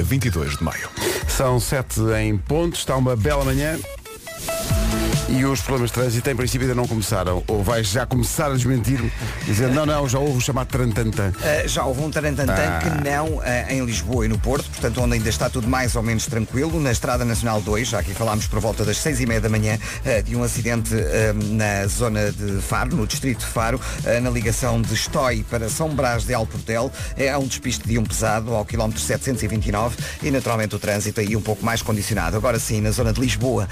dia 22 de maio. São sete em ponto, está uma bela manhã. E os problemas de trânsito em princípio ainda não começaram. Ou vais já começar a desmentir-me, dizendo não, não, já houve o chamado Trantantã. Uh, já houve um tarantantã Ah. que não uh, em Lisboa e no Porto, portanto onde ainda está tudo mais ou menos tranquilo. Na Estrada Nacional 2, já aqui falámos por volta das seis e meia da manhã uh, de um acidente uh, na zona de Faro, no distrito de Faro, na ligação de Estói para São Brás de Alportel. É um despiste de um pesado ao quilómetro 729 e naturalmente o trânsito aí um pouco mais condicionado. Agora sim, na zona de Lisboa,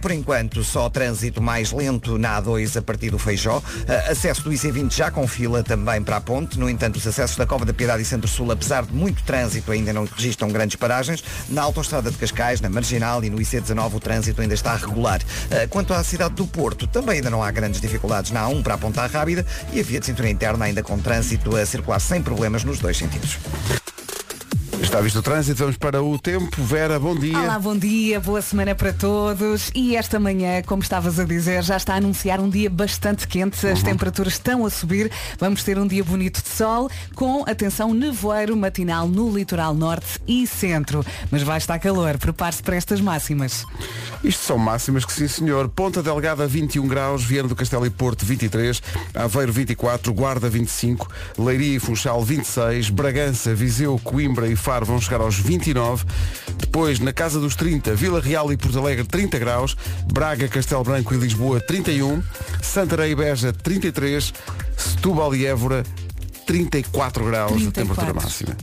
por enquanto só trânsito mais lento na A2 a partir do Feijó. Uh, acesso do IC20 já com fila também para a ponte. No entanto, os acessos da Cova da Piedade e Centro-Sul, apesar de muito trânsito, ainda não registram grandes paragens. Na autoestrada de Cascais, na Marginal e no IC19 o trânsito ainda está regular. Uh, quanto à cidade do Porto, também ainda não há grandes dificuldades na A1 para a Ponta Rábida e a via de cintura interna ainda com trânsito a circular sem problemas nos dois sentidos. Está visto o trânsito, vamos para o tempo. Vera, bom dia. Olá, bom dia, boa semana para todos. E esta manhã, como estavas a dizer, já está a anunciar um dia bastante quente. As temperaturas estão a subir. Vamos ter um dia bonito de sol, com atenção nevoeiro matinal no litoral norte e centro. Mas vai estar calor. Prepare-se para estas máximas. Isto são máximas que sim senhor. Ponta Delgada 21 graus, Viana do Castelo e Porto 23, Aveiro 24, Guarda 25, Leiria e Funchal 26, Bragança, Viseu, Coimbra e Faro vão chegar aos 29. Depois, na casa dos 30, Vila Real e Porto Alegre 30 graus, Braga, Castelo Branco e Lisboa 31, Santarém e Beja 33, Setúbal e Évora 34 graus de 34. temperatura máxima.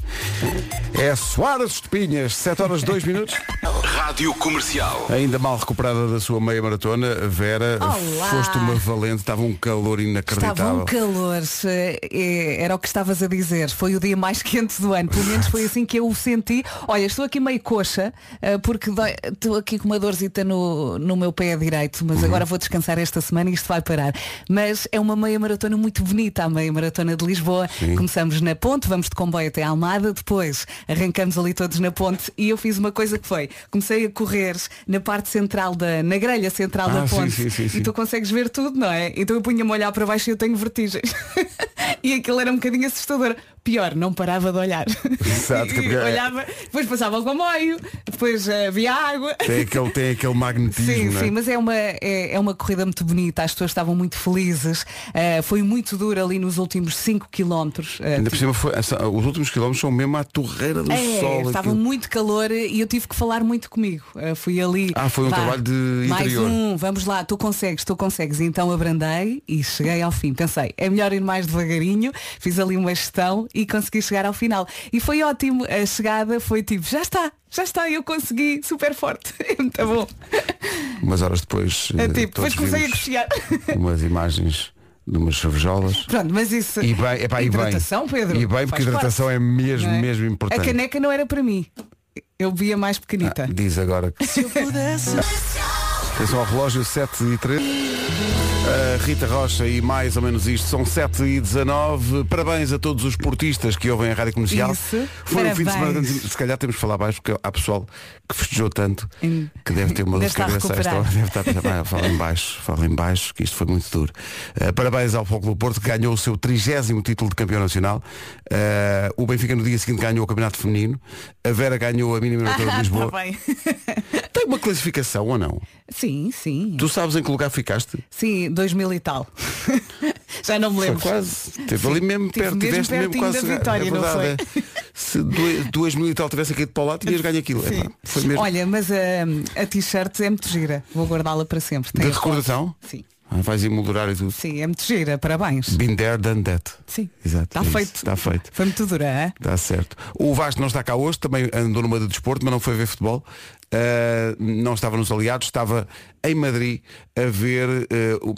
É Soares Estepinhas, 7 horas 2 minutos. Rádio Comercial. Ainda mal recuperada da sua meia maratona, Vera, Olá. foste uma valente, estava um calor inacreditável. Estava um calor, eh, eh, era o que estavas a dizer. Foi o dia mais quente do ano. Pelo menos foi assim que eu o senti. Olha, estou aqui meio coxa, eh, porque estou aqui com uma dorzita no, no meu pé direito, mas agora vou descansar esta semana e isto vai parar. Mas é uma meia maratona muito bonita, a meia maratona de Lisboa. Começamos na ponte, vamos de comboio até Almada, depois arrancamos ali todos na ponte e eu fiz uma coisa que foi, comecei a correr na parte central da, na grelha central Ah, da sim, ponte sim, sim, sim. e tu consegues ver tudo, não é? Então eu punha-me a olhar para baixo e eu tenho vertigens. e aquilo era um bocadinho assustador. Pior, não parava de olhar. Exato, que E olhava, depois passava o comboio, depois eh, havia água. Tem aquele, tem aquele magnetismo, Sim, é? sim, mas é uma, é, é uma corrida muito bonita, as pessoas estavam muito felizes, Eh, foi muito duro ali nos últimos 5 quilómetros. Eh, Ainda por cima, foi, os últimos quilómetros são mesmo à torreira do é, sol. estava aquilo. muito calor e eu tive que falar muito comigo. Uh, fui ali. Ah, foi um vá, trabalho de Mais interior. um, vamos lá, tu consegues, tu consegues. Então abrandei e cheguei ao fim. Pensei, é melhor ir mais devagarinho, fiz ali uma gestão e consegui chegar ao final. E foi ótimo. A chegada foi tipo, já está, já está, eu consegui, super forte. É muito bom. Umas horas depois, É eh, tipo, depois comecei a cochear. umas imagens de umas cervejolas. Pronto, mas isso. E bem, epá, e bem. hidratação, Pedro. E bem, porque hidratação parte, é mesmo, é? mesmo importante. A caneca não era para mim. Eu via mais pequenita. Ah, diz agora que se eu pudesse. Atenção ao relógio 7 e 3. A Rita Rocha e mais ou menos isto são 7 e 19. Parabéns a todos os portistas que ouvem a Rádio Comercial. Isso. Foi um fim de semana. Parabéns. Se calhar temos que falar baixo porque há pessoal que festejou tanto que deve ter uma dor de cabeça. Deve estar a pensar, "Ah, fala em baixo, fala em baixo, que isto foi muito duro. Uh, parabéns ao Foco do Porto que ganhou o seu trigésimo título de campeão nacional. Uh, o Benfica no dia seguinte ganhou o campeonato feminino. A Vera ganhou a mínima maratona de Lisboa. Tá. Tem uma classificação ou não? Sim, sim. Tu sabes em que lugar ficaste? Sim, 2000 e tal. Já não me Foi lembro. quase. Teve ali mesmo perto, mesmo tiveste mesmo quase. da vitória, é não verdade, foi? é. Se duas, duas mil e tal tivesse aqui de para lado, tinhas ganho aquilo. Epá, foi mesmo. Olha, mas hum, a t-shirt é muito gira. Vou guardá-la para sempre. de Tem a recordação? foto. Sim. Ah, vais emoldurar e tudo. Sim, é muito gira. Parabéns. Been there, done that. Sim. Exato. Está é feito. Está feito. Foi muito dura, é? Está certo. O Vasco não está cá hoje, também andou numa de desporto, mas não foi ver futebol. Uh, não estava nos aliados, estava em Madrid a ver, uh, o-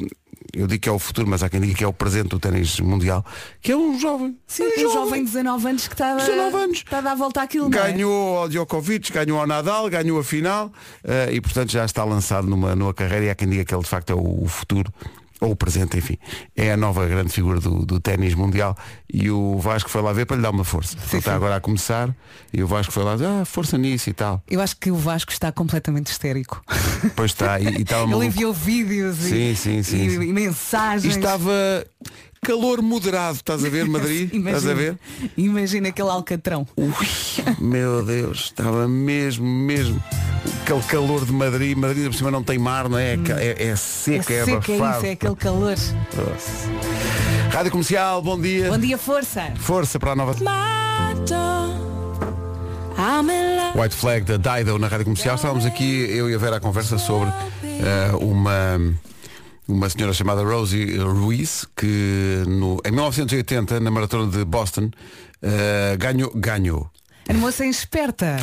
eu digo que é o futuro, mas há quem diga que é o presente do ténis mundial, que é um jovem. Sim, um um jovem de 19 anos que está a, 19 anos. está a dar a volta àquilo, é? Ganhou ao Djokovic, ganhou ao Nadal, ganhou a final uh, e portanto já está lançado numa, numa carreira e há quem diga que ele de facto é o, o futuro. Ou o presente, enfim. É a nova grande figura do, do ténis mundial e o Vasco foi lá ver para lhe dar uma força. Ele está sim. agora a começar e o Vasco foi lá dizer, ah, força nisso e tal. Eu acho que o Vasco está completamente histérico. Pois está, e, e estava Ele maluco. enviou vídeos Sim, e, sim, sim, e- sim. e mensagens. E estava calor moderado, estás a ver, Madrid? Estás a ver? Imagina aquele alcatrão. Ui, meu Deus, estava mesmo, mesmo. Aquele calor de Madrid, Madrid por cima não tem mar, não é? É, é seco, é, é seco, é abafado. isso, é aquele calor. Nossa. Rádio Comercial, bom dia. Bom dia, força. Força para a nova. White Flag da Dido na Rádio Comercial. Estávamos aqui, eu e a Vera, a conversa sobre eh, uma, uma senhora chamada Rosie Ruiz, que no, em 1980, na maratona de Boston, eh, ganhou, ganhou. A moça é esperta.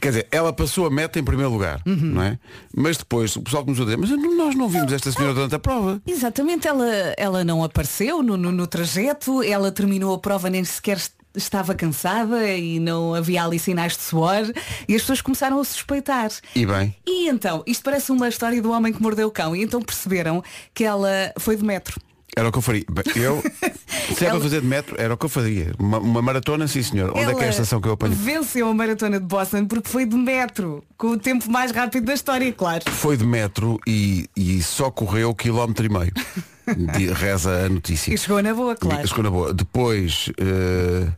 Quer dizer, ela passou a meta em primeiro lugar, não é? Mas depois o pessoal começou a dizer, mas nós não vimos esta senhora durante a prova. Exatamente, ela, ela não apareceu no, no, no trajeto, ela terminou a prova nem sequer estava cansada e não havia ali sinais de suor e as pessoas começaram a suspeitar. E bem, E então, isto parece uma história do homem que mordeu o cão e então perceberam que ela foi de metro. Era o que eu faria. Eu, se é Ela- para fazer de metro, era o que eu faria. Uma, uma maratona, sim senhor. Onde é que é a estação que eu apanho? Venceu a maratona de Boston porque foi de metro, com o tempo mais rápido da história, claro. Foi de metro e, e só correu quilómetro e meio. De- reza a notícia. E chegou na boa, claro. Chegou na boa. Depois eh,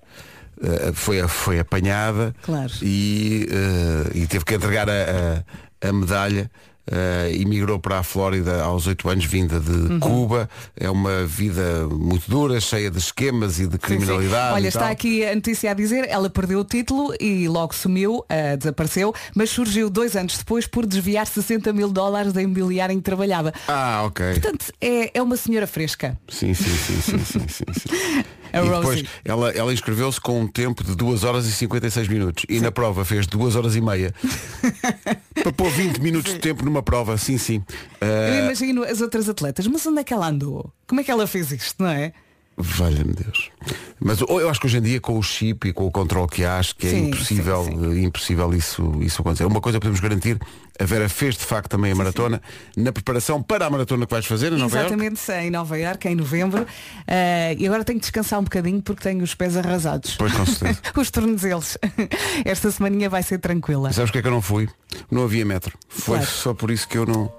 eh, foi, foi apanhada Claro. e, eh, e teve que entregar a, a- a medalha. Eh, e migrou para a Flórida aos 8 anos, vinda de Uhum. Cuba. É uma vida muito dura, cheia de esquemas e de Sim, sim. criminalidade. Olha, está tal. aqui a notícia a dizer, ela perdeu o título e logo sumiu, ah, desapareceu, mas surgiu dois anos depois por desviar 60 mil dólares da imobiliária em que trabalhava. Ah, ok. Portanto, é, é uma senhora fresca. Sim, sim, sim, sim, sim, sim, sim. A e depois ela, ela inscreveu-se com um tempo de 2 horas e 56 minutos. E na prova fez 2 horas e meia. Para pôr 20 minutos de tempo numa prova, sim, sim. Eu Ah, imagino as outras atletas, mas onde é que ela andou? Como é que ela fez isto, não é? Valha-me Deus. Mas eu acho que hoje em dia com o chip e com o controle que há, acho que é Sim, impossível, sim, eh, impossível isso, isso acontecer. Uma coisa podemos garantir, a Vera fez de facto também a maratona, na preparação para a maratona que vais fazer em Nova Iorque. Exatamente, em Nova Iorque, em novembro. Ah, e agora tenho que descansar um bocadinho porque tenho os pés arrasados. Pois, com certeza. os tornozelos. Esta semaninha vai ser tranquila. Sabes porque é que eu não fui? Não havia metro. Foi Claro. só por isso que eu não.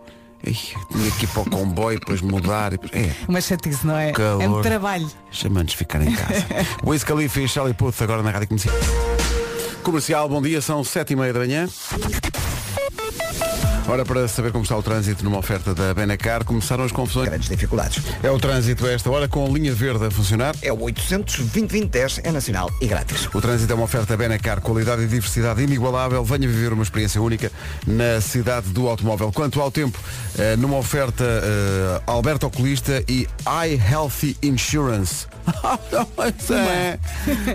Tinha que ir para o comboio, depois mudar. e É, Uma chatice, não é? calor. É um trabalho. Chama-nos ficar em casa. Wiz Khalifa e Charlie Puth agora na Rádio Comercial. Comercial, bom dia, são sete e meia da manhã. Ora, para saber como está o trânsito numa oferta da Benacar, começaram as confusões. Grandes dificuldades. É o trânsito a esta hora com a linha verde a funcionar. É o 800 2010 é nacional e grátis. O trânsito é uma oferta Benacar, qualidade e diversidade inigualável. Venha viver uma experiência única na cidade do automóvel. Quanto ao tempo, eh, numa oferta eh, Alberto Oculista e iHealthy Insurance. pois é,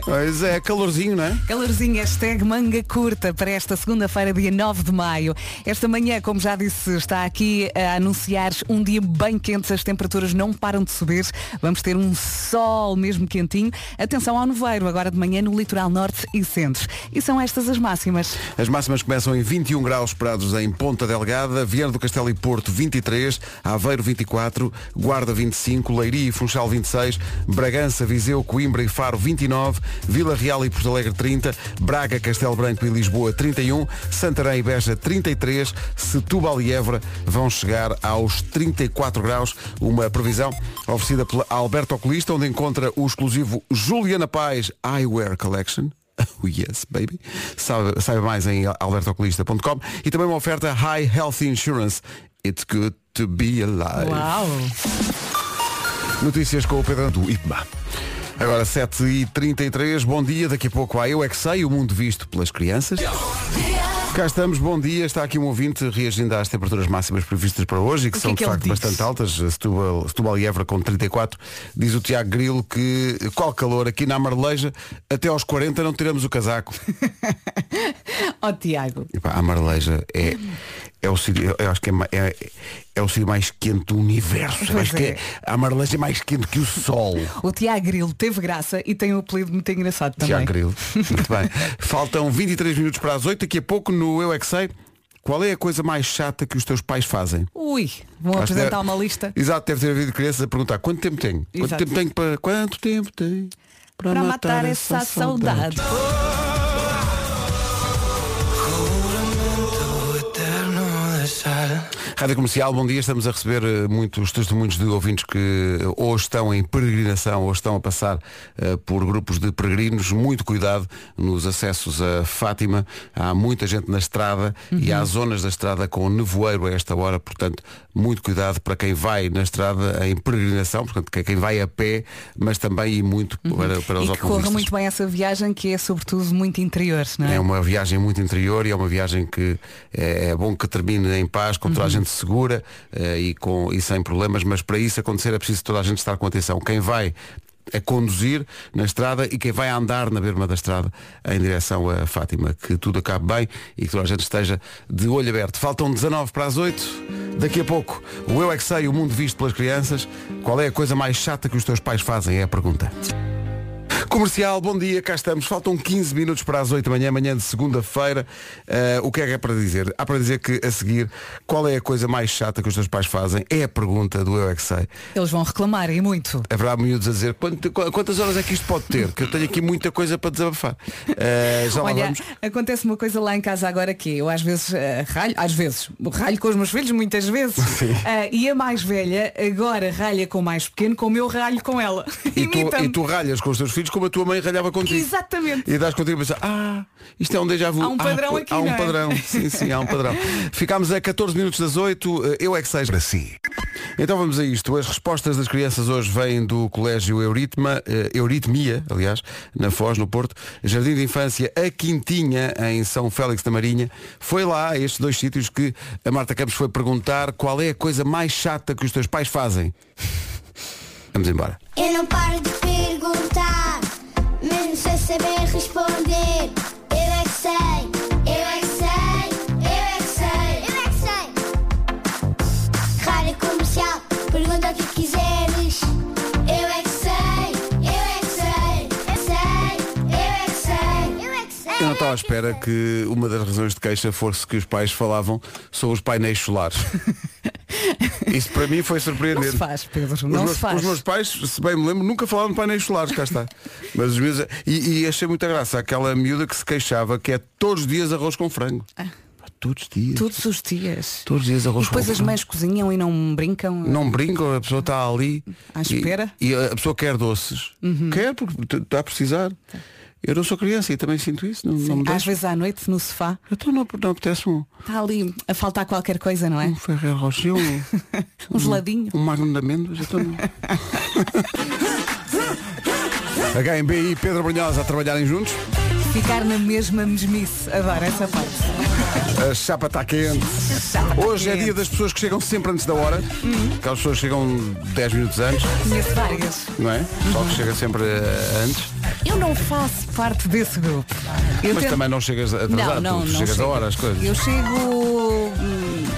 pois é, calorzinho, não é? Calorzinho, hashtag manga curta para esta segunda-feira, dia 9 de maio. Esta manhã, como já disse, está aqui a anunciar um dia bem quente, as temperaturas não param de subir. Vamos ter um sol mesmo quentinho. Atenção ao nevoeiro, agora de manhã no litoral norte e centro. E são estas as máximas. As máximas começam em 21 graus esperados em Ponta Delgada, Viana do Castelo e Porto 23, Aveiro 24, Guarda 25, Leiria e Funchal 26, Bragança, Viseu, Coimbra e Faro 29, Vila Real e Porto Alegre 30, Braga, Castelo Branco e Lisboa 31, Santarém e Beja 33, Setúbal e Évora vão chegar aos 34 graus, uma previsão oferecida pela Alberto Oculista, onde encontra o exclusivo Juliana Paz Eyewear Collection. Oh yes, baby. Saiba, saiba mais em albertoculista.com e também uma oferta High Health Insurance. It's good to be alive. Uau! Notícias com o Pedro do IPMA. Agora 7h33, bom dia, daqui a pouco há Eu É Que Sei, o mundo visto pelas crianças. Cá estamos, bom dia. Está aqui um ouvinte reagindo às temperaturas máximas previstas para hoje e que que são é que de facto bastante altas. Setúbal, Setúbal e Évora com 34. Diz o Tiago Grilo que qual calor aqui na Marleja até aos 40 não tiramos o casaco. Ó Tiago. Epá, a Marleja é, é o sítio, eu acho que é, é, é o sítio mais quente do universo. Pois acho que é. é, a Marleja é mais quente que o sol. O Tiago Grilo teve graça e tem um apelido muito engraçado também. Tiago Grilo. Muito bem. Faltam 23 minutos para as 8. Daqui a pouco no Eu É Que Sei. Qual é a coisa mais chata que os teus pais fazem? Ui, vão Acho apresentar deve- uma lista Exato, deve ter havido crianças a perguntar quanto tempo tenho? Quanto Exato. tempo tenho para. Quanto tempo tenho para matar essa saudade. Rádio Comercial, bom dia. Estamos a receber eh, muitos testemunhos de ouvintes que eh, ou estão em peregrinação ou estão a passar eh, por grupos de peregrinos. Muito cuidado nos acessos a Fátima. Há muita gente na estrada e há zonas da estrada com nevoeiro a esta hora. Portanto, muito cuidado para quem vai na estrada em peregrinação, portanto, é quem vai a pé, mas também e muito para, para os E que corra muito bem essa viagem que é sobretudo muito interior, não é? É uma viagem muito interior e é uma viagem que é, é bom que termine em paz, com toda a gente segura eh, e, com, e sem problemas, mas para isso acontecer é preciso toda a gente estar com atenção. Quem vai a conduzir na estrada e quem vai andar na berma da estrada em direção a Fátima. Que tudo acabe bem e que toda a gente esteja de olho aberto. Faltam 19 para as 8. Daqui a pouco, o Eu É Que Sei, o mundo visto pelas crianças. Qual é a coisa mais chata que os teus pais fazem? É a pergunta. Comercial, bom dia, cá estamos. Faltam 15 minutos para as 8 da manhã, manhã de segunda-feira. Eh, o que é que é para dizer? Há para dizer que a seguir, qual é a coisa mais chata que os teus pais fazem? É a pergunta do Eu é que sei. Eles vão reclamar e muito. Haverá miúdos a dizer "Quanto- qu- quantas horas é que isto pode ter? Que eu tenho aqui muita coisa para desabafar. Eh, já lá Olha, vamos. acontece uma coisa lá em casa agora que eu às vezes eh, ralho, às vezes, ralho com os meus filhos, muitas vezes. E a mais velha agora ralha com o mais pequeno, como eu ralho com ela. E tu, e tu ralhas com os teus filhos como a tua mãe ralhava contigo. Exatamente. E dás contigo a pensar, ah, isto é um déjà vu. Há um Ah, padrão pô, aqui, Há um não é? padrão. Sim, sim, há um padrão. Ficámos a 14 minutos das 8. Eu é que seja para si. Então vamos a isto. As respostas das crianças hoje vêm do Colégio Euritma, eh, Euritmia, aliás, na Foz, no Porto. Jardim de Infância A Quintinha, em São Félix da Marinha. Foi lá, a estes dois sítios, que a Marta Campos foi perguntar qual é a coisa mais chata que os teus pais fazem. Vamos embora. Eu não paro de perguntar, mesmo sem saber responder. Eu é que sei, eu é que sei, eu é que sei, eu é que sei. Rádio comercial, pergunta o que quiseres. Eu é que sei, eu é que sei, eu sei, eu é que sei, eu é que sei. Eu não estava à espera que uma das razões de queixa fosse que os pais falavam sobre os painéis solares. Isso para mim foi Não surpreendente. se faz, Pedro, Os não meus, se faz. os meus pais, se bem me lembro, nunca falaram de painéis solares, cá está. Mas os meus, e, e achei muita graça aquela miúda que se queixava que é todos os dias arroz com frango. Pá, Todos os dias. Ah. Todos os dias. Todos os dias E arroz depois as mães cozinham e não brincam. Não brincam, a pessoa está ali. À espera. E, e a pessoa quer doces. Uhum. Quer porque está a precisar. Eu não sou criança e também sinto isso. Não, não me Às vezes à noite no sofá Então não, não apetece um, está ali a faltar qualquer coisa, não é? um Ferreiro Rocher, um, Um geladinho. um Magno de Amêndoas. Então não. HMB e Pedro Brunhosa a trabalharem juntos. Ficar na mesma mesmice. Adoro essa parte. A chapa está quente. Chapa Hoje é quente. dia das pessoas que chegam sempre antes da hora. Aquelas pessoas chegam 10 minutos antes, Conheço várias. não é? Só que chega sempre eh, antes. Eu não faço parte desse grupo. Eu Mas tento- também não chegas atrasado, não, não, tu não chegas a chego. hora as coisas. Eu chego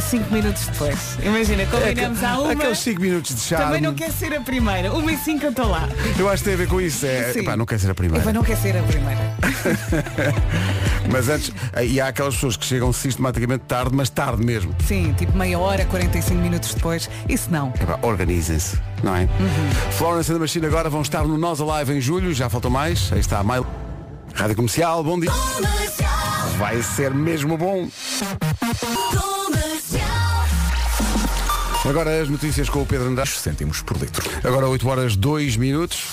5 minutos depois. Imagina, combinamos à uma. Aqueles 5 minutos de charme. Também não quer ser a primeira. Uma e cinco eu estou lá. Eu acho que tem a ver com isso. É, Sim. epá, não quer ser a primeira. não quer ser a primeira. Mas antes, e há aquelas pessoas que chegam sistematicamente tarde, mas tarde mesmo. Sim, tipo meia hora, 45 minutos depois. Isso não. Epá, Organizem-se, não é? Florence and the Machine agora vão estar no Nós Alive em julho, já faltam mais. Aí está a mail. Rádio Comercial, bom dia. Vai ser mesmo bom. Agora as notícias com o Pedro Andrade. Cêntimos por litro. Agora 8 horas 2 minutos.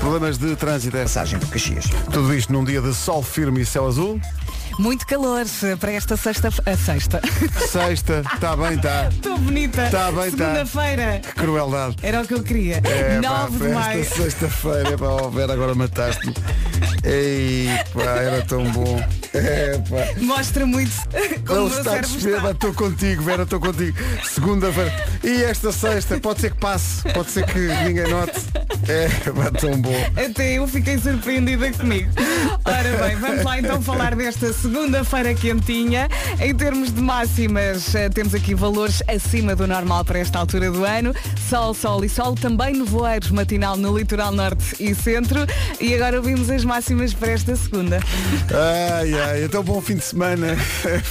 Problemas de trânsito. é Passagem por Caxias. Tudo isto num dia de sol firme e céu azul. Muito calor eh, para esta sexta. A sexta. Sexta, está bem, está. Estou bonita. Tá bem, tá. Segunda-feira. Que crueldade. Era o que eu queria. É, 9 pá, de esta maio. sexta-feira, para Vera, agora mataste-me. Ei, pá, era tão bom. Pá. Mostra muito como Não está a cérebro perceber, está. estou contigo, Vera, estou contigo. Segunda-feira. E esta sexta, pode ser que passe, pode ser que ninguém note. É, pá, tão bom. Até eu fiquei surpreendida comigo. Ora bem, vamos lá então falar desta segunda-feira quentinha. Em termos de máximas, eh, temos aqui valores acima do normal para esta altura do ano. Sol, sol e sol, também nevoeiros matinal no litoral norte e centro. E agora ouvimos as máximas. Máximas para esta segunda. Ai, ai, então bom fim de semana.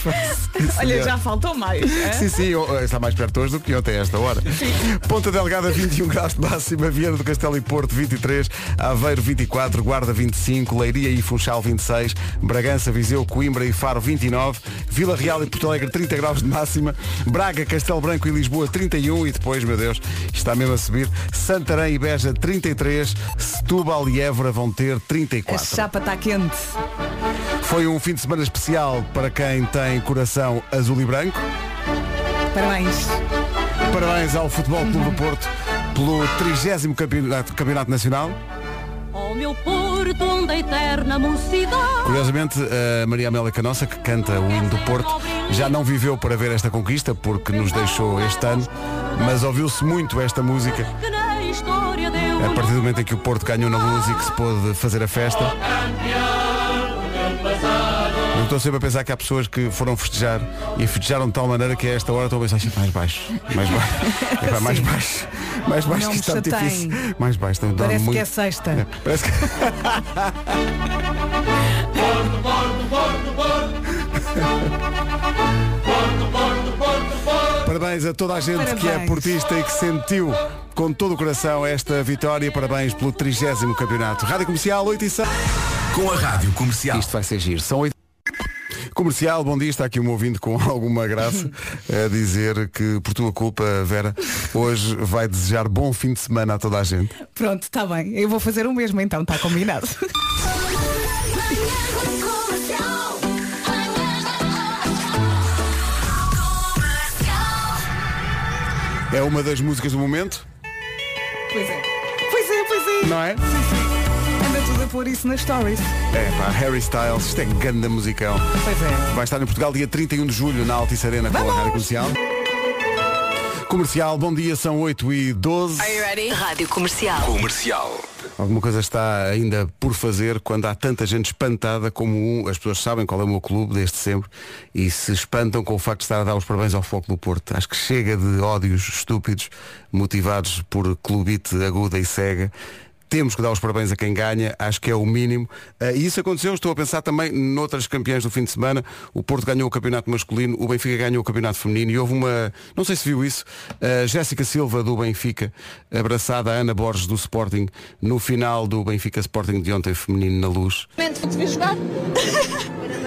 Olha, já faltou mais. hã? Sim, sim, oh, está mais perto hoje do que ontem a esta hora. Ponta Delgada 21 graus de máxima, Viana do Castelo e Porto 23, Aveiro 24, Guarda 25, Leiria e Funchal 26, Bragança, Viseu, Coimbra e Faro 29, Vila Real e Porto Alegre 30 graus de máxima, Braga, Castelo Branco e Lisboa 31 e depois, meu Deus, está mesmo a subir, Santarém e Beja 33, Setúbal e Évora vão ter A 34. chapa está quente. Foi um fim de semana especial para quem tem coração azul e branco. Parabéns. Parabéns ao Futebol Clube do Porto pelo 30 campeonato, campeonato Nacional. Ó meu Porto, onde a eterna mocidade. Curiosamente, a Maria Amélia Canossa, que canta o hino do Porto, já não viveu para ver esta conquista, porque nos deixou este ano, mas ouviu-se muito esta música a partir do momento em que o Porto ganhou na luz e que se pôde fazer a festa. Eu estou sempre a pensar que há pessoas que foram festejar e festejaram de tal maneira que a esta hora estão a pensar "Sim, mais baixo, mais baixo, Epá, mais baixo, mais baixo que está difícil. Mais baixo, Parece muito... que é sexta. Parece que... Parabéns a toda a gente que é Parabéns. portista e que sentiu com todo o coração esta vitória. Parabéns pelo 30 campeonato. Rádio Comercial 8 e 6. Com a Rádio Comercial. Isto vai ser giro. São 8. Comercial, bom dia, está aqui um ouvinte com alguma graça a dizer que por tua culpa, Vera, hoje vai desejar bom fim de semana a toda a gente. Pronto, está bem. Eu vou fazer o mesmo então, está combinado. É uma das músicas do momento, Pois é. Pois é, pois é. não é? Anda tudo a pôr isso nas stories. É pá, Harry Styles, isto é ganda musicão. Pois é. Vai estar em Portugal dia 31 de julho na Altice Arena com a! Rádio Comercial. Comercial, bom dia, são 8 e 12. Rádio Comercial. Comercial. Alguma coisa está ainda por fazer quando há tanta gente espantada como um, as pessoas sabem qual é o meu clube desde sempre e se espantam com o facto de estar a dar os parabéns ao Foco do Porto. Acho que chega de ódios estúpidos motivados por clubite aguda e cega. Temos que dar os parabéns a quem ganha, acho que é o mínimo. Ah, e isso aconteceu, estou a pensar também noutras campeãs do fim de semana. O Porto ganhou o campeonato masculino, o Benfica ganhou o campeonato feminino e houve uma, não sei se viu isso, a Jéssica Silva do Benfica, abraçada a Ana Borges do Sporting, no final do Benfica Sporting de ontem feminino na luz.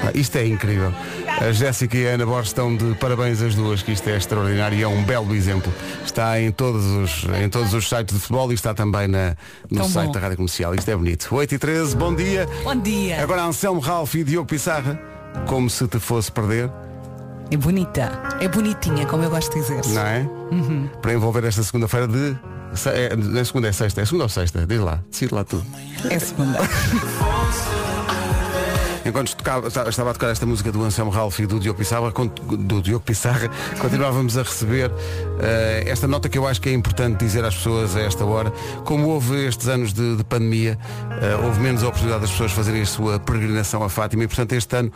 Ah, isto é incrível. A Jéssica e a Ana Borges estão de parabéns as duas, que isto é extraordinário e é um belo exemplo. Está em todos os, em todos os sites de futebol e está também na, no Tão site bom. da Rádio Comercial. Isto é bonito. 8 e 13, bom dia. Bom dia. Agora Anselmo Ralph e Diogo Pissarra, como se te fosse perder, É bonita. É bonitinha, como eu gosto de dizer. não é? Para envolver esta segunda-feira de. É, não é segunda, é sexta. É segunda ou sexta? Diz lá, decide lá tudo. É segunda. Enquanto tocava- ta- estava a tocar esta música do Anselmo Ralph e do Diogo Pissarra, do Diogo Pissarra continuávamos a receber eh, esta nota que eu acho que é importante dizer às pessoas a esta hora. Como houve estes anos de, de pandemia, eh, houve menos oportunidade das pessoas fazerem a sua peregrinação a Fátima e, portanto, este ano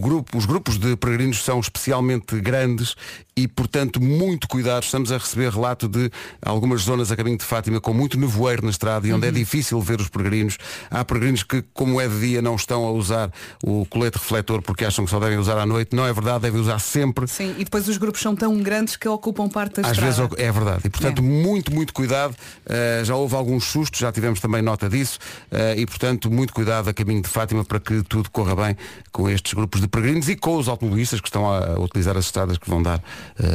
grupo, os grupos de peregrinos são especialmente grandes e, portanto, muito cuidado. Estamos a receber relato de algumas zonas a caminho de Fátima com muito nevoeiro na estrada e onde é difícil ver os peregrinos. Há peregrinos que, como é de dia, não estão a usar o colete refletor porque acham que só devem usar à noite. Não é verdade, devem usar sempre. Sim, e depois os grupos são tão grandes que ocupam parte da Às estrada. vezes é verdade. E portanto, É. muito, muito cuidado. Uh, já houve alguns sustos, já tivemos também nota disso. Uh, e portanto, muito cuidado a caminho de Fátima para que tudo corra bem com estes grupos de peregrinos e com os automobilistas que estão a, utilizar as estradas que vão dar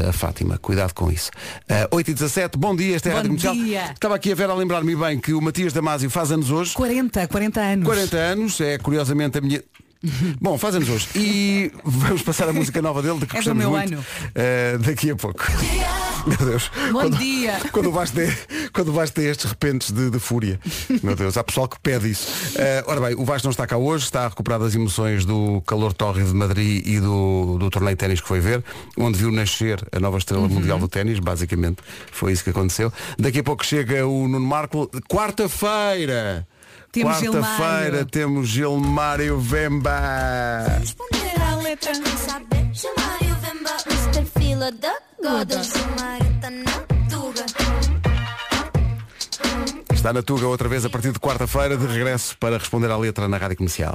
a Fátima. Cuidado com isso. Uh, 8 e 17 bom dia, esta é a Bom Rádio Comercial. dia. Estava aqui a ver a lembrar-me bem que o Matias Damasio faz anos hoje. 40, 40 anos. 40 anos, é curiosamente a minha. Bom, faz anos hoje. E vamos passar a música nova dele, de que É do gostamos meu muito. ano. eh, daqui a pouco. Meu Deus. Bom quando, dia. Quando vais ter, quando vais ter estes repentes de, de fúria. Meu Deus, há pessoal que pede isso. Eh, ora bem, o Vasco não está cá hoje, está a recuperar das emoções do calor tórrido de Madrid e do, do torneio de ténis que foi ver, onde viu nascer a nova estrela Uhum. mundial do ténis, basicamente. Foi isso que aconteceu. Daqui a pouco chega o Nuno Marco. Quarta-feira! Temos Quarta-feira temos Gilmário Vemba. Responder à letra. Está na Tuga outra vez a partir de quarta-feira, de regresso para responder à letra na Rádio Comercial.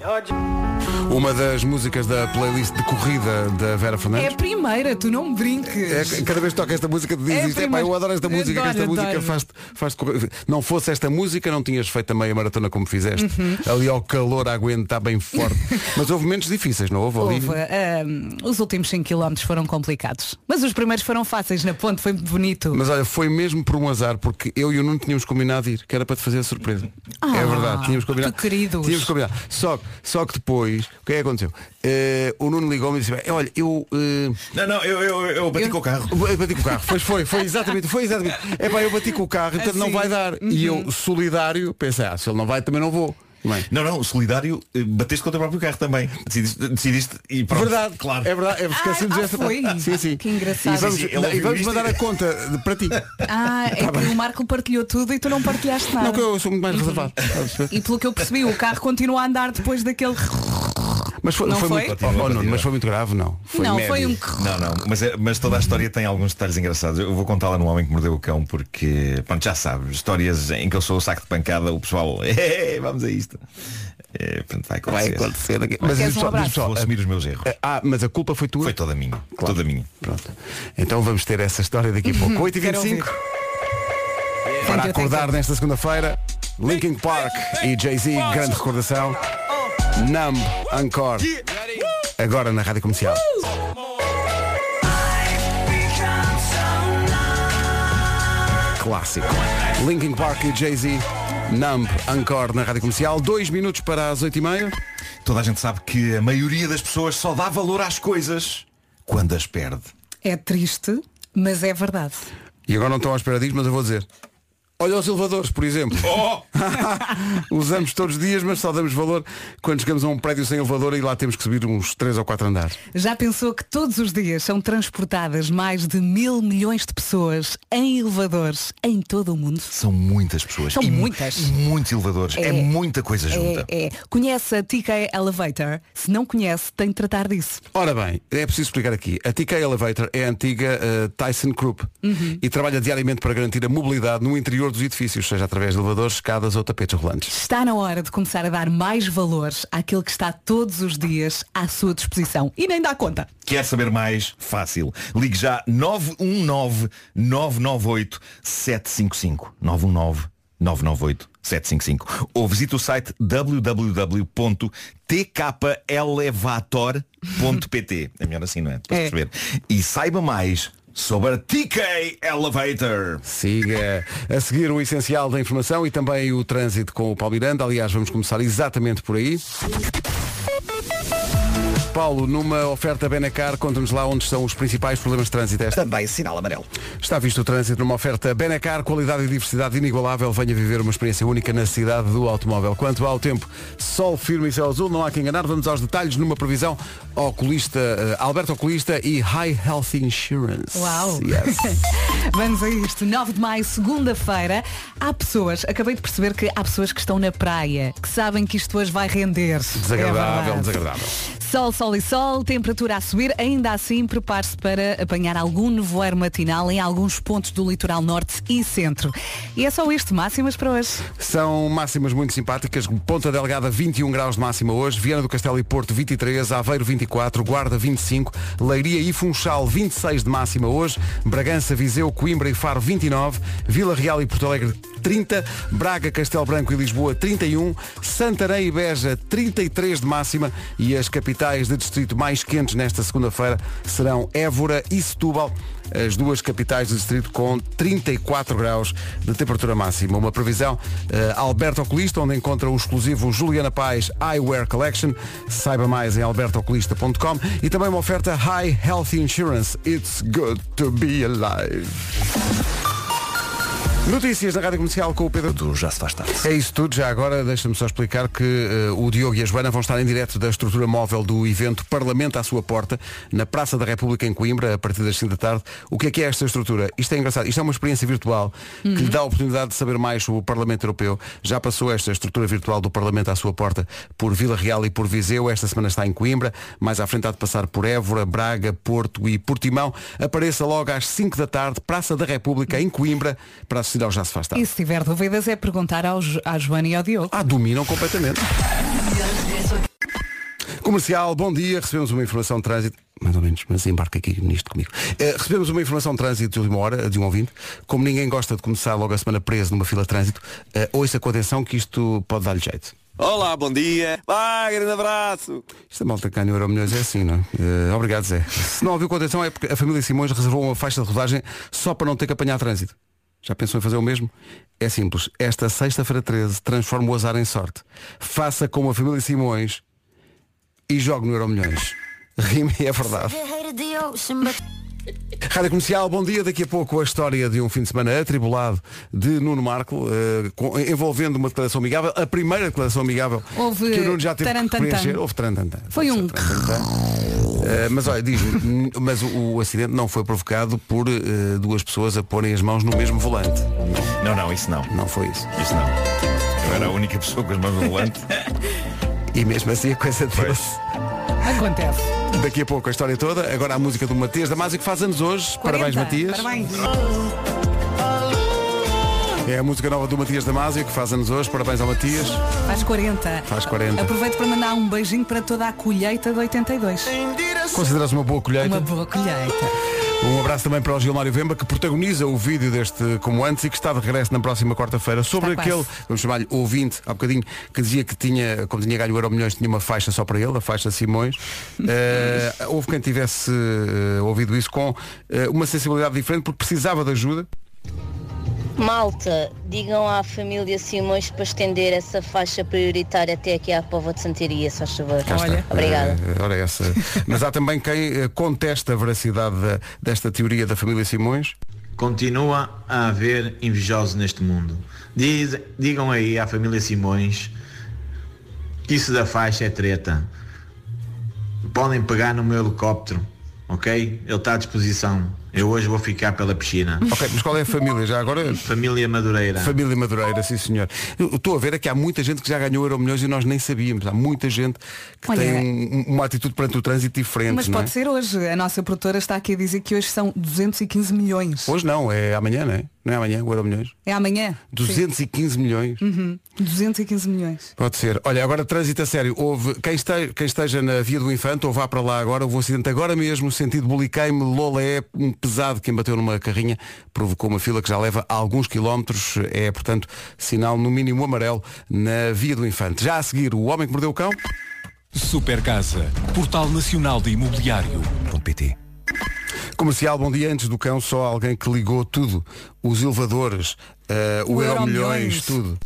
Uma das músicas da playlist de corrida da Vera É Fernandes. a primeira, tu não me brinques. É, cada vez que toca esta música tu É a dizes isto, "Epá, primeira- eu adoro esta música, que esta Adoro, música adoro. faz-te faz correr. Não fosse esta música, não tinhas feito a meia maratona como fizeste. Uhum. Ali ao calor a aguenta bem forte. Mas houve momentos difíceis, não houve? Houve, ahm, os últimos 5 km foram complicados. Mas os primeiros foram fáceis na ponte, foi bonito. Mas olha, foi mesmo por um azar, porque eu e o Nuno tínhamos combinado ir, que era para te fazer a surpresa. é verdade, tínhamos combinado. Ah, que queridos. Tínhamos combinado. Só, só que depois, o que é que aconteceu? Eh, o Nuno ligou-me e disse, "Bem, olha, eu. eh, Não, não, eu, eu, eu bati com o carro. Eu bati com o carro, pois foi, foi exatamente, foi exatamente. É pá, eu bati com o carro, portanto não Assim. vai dar. E eu, solidário, pensei, ah, se ele não vai, também não vou. Não é? Não, não, o solidário eh, bateste contra o próprio carro também. Decidiste, decidiste e pronto. Verdade, claro. É verdade, é, esquecemos ah, desta foi? Sim, sim. Que engraçado. E vamos, Sim, sim, e vamos mandar a conta de- para ti. Ah, é que o Marco partilhou tudo e tu não partilhaste nada. Não, que eu sou muito mais reservado. E pelo que eu percebi, o carro continua a andar depois daquele. Mas foi, Não foi foi? muito. Oh, continua. mas foi muito grave, não. Foi não, médio. foi um. Não, não, mas, é- mas toda a história tem alguns detalhes engraçados. Eu vou contá-la no Homem que Mordeu o Cão porque, pronto, já sabe, histórias em que eu sou o saco de pancada, o pessoal, "Eh, vamos a isto. É, portanto, vai Vai acontecer. acontecer aqui. Mas diz-me um só- Vou assumir os meus erros. Ah, mas a culpa foi tua? Foi toda minha. Toda minha. Pronto. Então vamos ter essa história daqui a pouco. 8h25. Para Thank you, acordar nesta segunda-feira, Linkin Park e Jay-Z, grande recordação. Numb, Encore. Agora na Rádio Comercial. Clássico. Linkin Park e Jay-Z, Numb, Encore na Rádio Comercial. Dois minutos para as 8h30. Toda a gente sabe que a maioria das pessoas só dá valor às coisas quando as perde. É triste, mas é verdade. E agora não estão à espera disso, mas eu vou dizer. Olha os elevadores, por exemplo. Oh! Usamos todos os dias, mas só damos valor quando chegamos a um prédio sem elevador e lá temos que subir uns 3 ou 4 andares. Já pensou que todos os dias são transportadas mais de mil milhões de pessoas em elevadores em todo o mundo? São muitas pessoas. São E mu- muitas. E muitos elevadores. É, muita coisa junta. É, é. Conhece a TK Elevator? Se não conhece, tem de tratar disso. Ora bem, é preciso explicar aqui. A TK Elevator é a antiga eh, Tyson Group Uhum. e trabalha diariamente para garantir a mobilidade no interior dos edifícios, seja através de elevadores, escadas ou tapetes rolantes. Está na hora de começar a dar mais valor àquilo que está todos os dias à sua disposição. E nem dá conta. Quer saber mais? Fácil. Ligue já 919-998-755. 919-998-755. Ou visite o site www.tkelevator.pt. É melhor assim, não é? Para É. perceber. E saiba mais sobre a TK Elevator. Siga a seguir o essencial da informação e também o trânsito com o Paulo Miranda. Aliás, vamos começar exatamente por aí. Paulo, numa oferta Benacar, conta-nos lá onde estão os principais problemas de trânsito. Esta. Também sinal amarelo. Está visto o trânsito numa oferta Benacar, qualidade e diversidade inigualável. Venha viver uma experiência única na cidade do automóvel. Quanto ao tempo, sol firme e céu azul, não há que enganar. Vamos aos detalhes numa previsão oculista, eh, Alberto Oculista e High Health Insurance. Uau! Yes. Vamos a isto. 9 de maio, segunda-feira. Há pessoas, acabei de perceber que há pessoas que estão na praia, que sabem que isto hoje vai render. Desagradável, É desagradável. Sol, sol e sol, temperatura a subir. Ainda assim, prepare-se para apanhar algum nevoeiro matinal em alguns pontos do litoral norte e centro. E é só isto, máximas para hoje. São máximas muito simpáticas. Ponta Delgada 21 graus de máxima hoje, Viana do Castelo e Porto 23, Aveiro 24, Guarda 25, Leiria e Funchal 26 de máxima hoje, Bragança, Viseu, Coimbra e Faro 29, Vila Real e Porto Alegre 30, Braga, Castelo Branco e Lisboa 31, Santarém e Beja 33 de máxima e as capitais de distrito mais quentes nesta segunda-feira serão Évora e Setúbal as duas capitais do distrito com 34 graus de temperatura máxima. Uma previsão eh, Alberto Oculista, onde encontra o exclusivo Juliana Paz Eyewear Collection. Saiba mais em albertooculista.com e também uma oferta High Health Insurance. It's good to be alive. Notícias da Rádio Comercial com o Pedro Do já se faz tarde. é isso tudo, já agora deixa-me só explicar que eh, o Diogo e a Joana vão estar em direto da estrutura móvel do evento Parlamento à sua porta, na Praça da República em Coimbra, a partir das 5 da tarde. O que é que é esta estrutura? Isto é engraçado, isto é uma experiência virtual que lhe dá a oportunidade de saber mais sobre o Parlamento Europeu. Já passou esta estrutura virtual do Parlamento à sua porta por Vila Real e por Viseu, esta semana está em Coimbra, mais à frente há de passar por Évora, Braga, Porto e Portimão. Apareça logo às 5 da tarde, Praça da República em Coimbra, para senão já se faz tarde. E se tiver dúvidas é perguntar ao, à Joana e ao Diogo. Ah, dominam completamente. Comercial, bom dia. Recebemos uma informação de trânsito. Mais ou menos, mas embarca aqui nisto comigo. Eh, recebemos uma informação de trânsito de última hora, de um ouvinte. Como ninguém gosta de começar logo a semana preso numa fila de trânsito, uh, ouça com atenção que isto pode dar-lhe jeito. Olá, bom dia. Vai, grande abraço. Isto a malta que ganha Milhões é assim, não é? Eh, obrigado, Zé. Se não ouviu com atenção é porque a família Simões reservou uma faixa de rodagem só para não ter que apanhar trânsito. Já pensou em fazer o mesmo? É simples. Esta sexta-feira 13 transforma o azar em sorte. Faça como a família Simões e jogue no Euro Milhões. Rime é verdade. Rádio Comercial, bom dia. Daqui a pouco a história de um fim de semana atribulado de Nuno Marco, eh, com- envolvendo uma declaração amigável, a primeira declaração amigável Houve que o Nuno já teve que tarantantan. preencher. Houve tarantantan. Foi um. Eh, mas olha, diz-me, mas o, o acidente não foi provocado por eh, duas pessoas a porem as mãos no mesmo volante. Não, não, isso não. Não foi isso. Isso não. Eu era a única pessoa com as mãos no volante. E mesmo assim a coisa deu-se. Acontece. Daqui a pouco a história toda. Agora a música do Matias Damasio que faz anos hoje. Parabéns, 40. Matias. Parabéns. É a música nova do Matias Damasio que faz anos hoje. Parabéns ao Matias. Faz 40. Faz 40. Aproveito para mandar um beijinho para toda a colheita de 82. Consideras uma boa colheita? Uma boa colheita. Um abraço também para o Gilmário Vemba, que protagoniza o vídeo deste Como Antes e que está de regresso na próxima quarta-feira sobre Está aquele, quase. vamos chamar-lhe ouvinte, há bocadinho, que dizia que tinha, como tinha ganho o Euro Milhões, tinha uma faixa só para ele, a faixa Simões. Eh, houve quem tivesse eh, ouvido isso com eh, uma sensibilidade diferente porque precisava de ajuda. Malta, digam à família Simões para estender essa faixa prioritária até aqui à Pova de Santiria, se faz favor. Está. Obrigada. Eh, ora essa. Mas há também quem eh, contesta a veracidade da- desta teoria da família Simões. Continua a haver invejosos neste mundo. Diz- digam aí à família Simões que isso da faixa é treta. Podem pegar no meu helicóptero, ok? Ele está à disposição. Eu hoje vou ficar pela piscina. Ok, mas qual é a família? Já agora Família Madureira. Família Madureira, sim senhor. Eu Estou a ver é que há muita gente que já ganhou Euro Milhões e nós nem sabíamos. Há muita gente que Olha, tem um- uma atitude perante o trânsito diferente. Mas não é? pode ser hoje. A nossa produtora está aqui a dizer que hoje são 215 milhões. Hoje não, é amanhã, não é? Não é amanhã, o Euro Milhões. É amanhã? 215 milhões. Sim. Uhum. 215 milhões. Pode ser. Olha, agora trânsito a sério. Houve, quem, este- quem esteja na Via do Infante ou vá para lá agora, houve um acidente agora mesmo, sentido Buliqueime, Lolé, um pesado que embateu numa carrinha, provocou uma fila que já leva alguns quilómetros. É, portanto, sinal no mínimo amarelo na Via do Infante. Já a seguir, o homem que mordeu o cão. Super Casa, Portal Nacional de Imobiliário. PT. Comercial, bom dia. Antes do cão, só alguém que ligou tudo. Os elevadores, eh, o, O Euro Milhões, Euromilhões. tudo.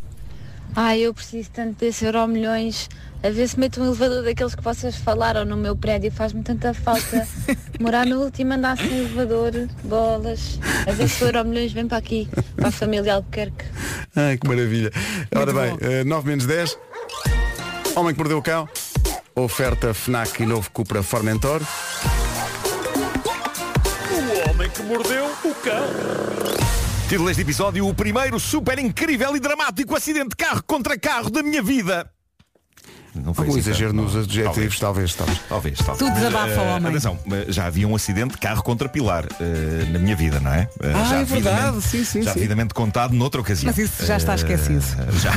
Ai, eu preciso tanto desse euro milhões. A ver se meto um elevador daqueles que vocês falaram no meu prédio. Faz-me tanta falta. Morar no último andar sem elevador. Bolas. A ver se o euro milhões vem para aqui. Para a família Albuquerque. Ai, que maravilha. Ora bem, eh, 9 menos 10. Homem que mordeu o cão. Oferta FNAC e novo Cupra Formentor. Que mordeu o cão. Título deste episódio, o primeiro super incrível e dramático acidente de carro contra carro da minha vida. Não Algum assim exagero nos não. adjetivos, talvez, talvez. Talvez, talvez. Tudo desabafa, eh, homem. Atenção, eh, já havia um acidente de carro contra pilar eh, na minha vida, não é? Eh, Ah, já é verdade. Sim, sim, Já sim. devidamente contado noutra ocasião. Mas isso já está esquecido. Já.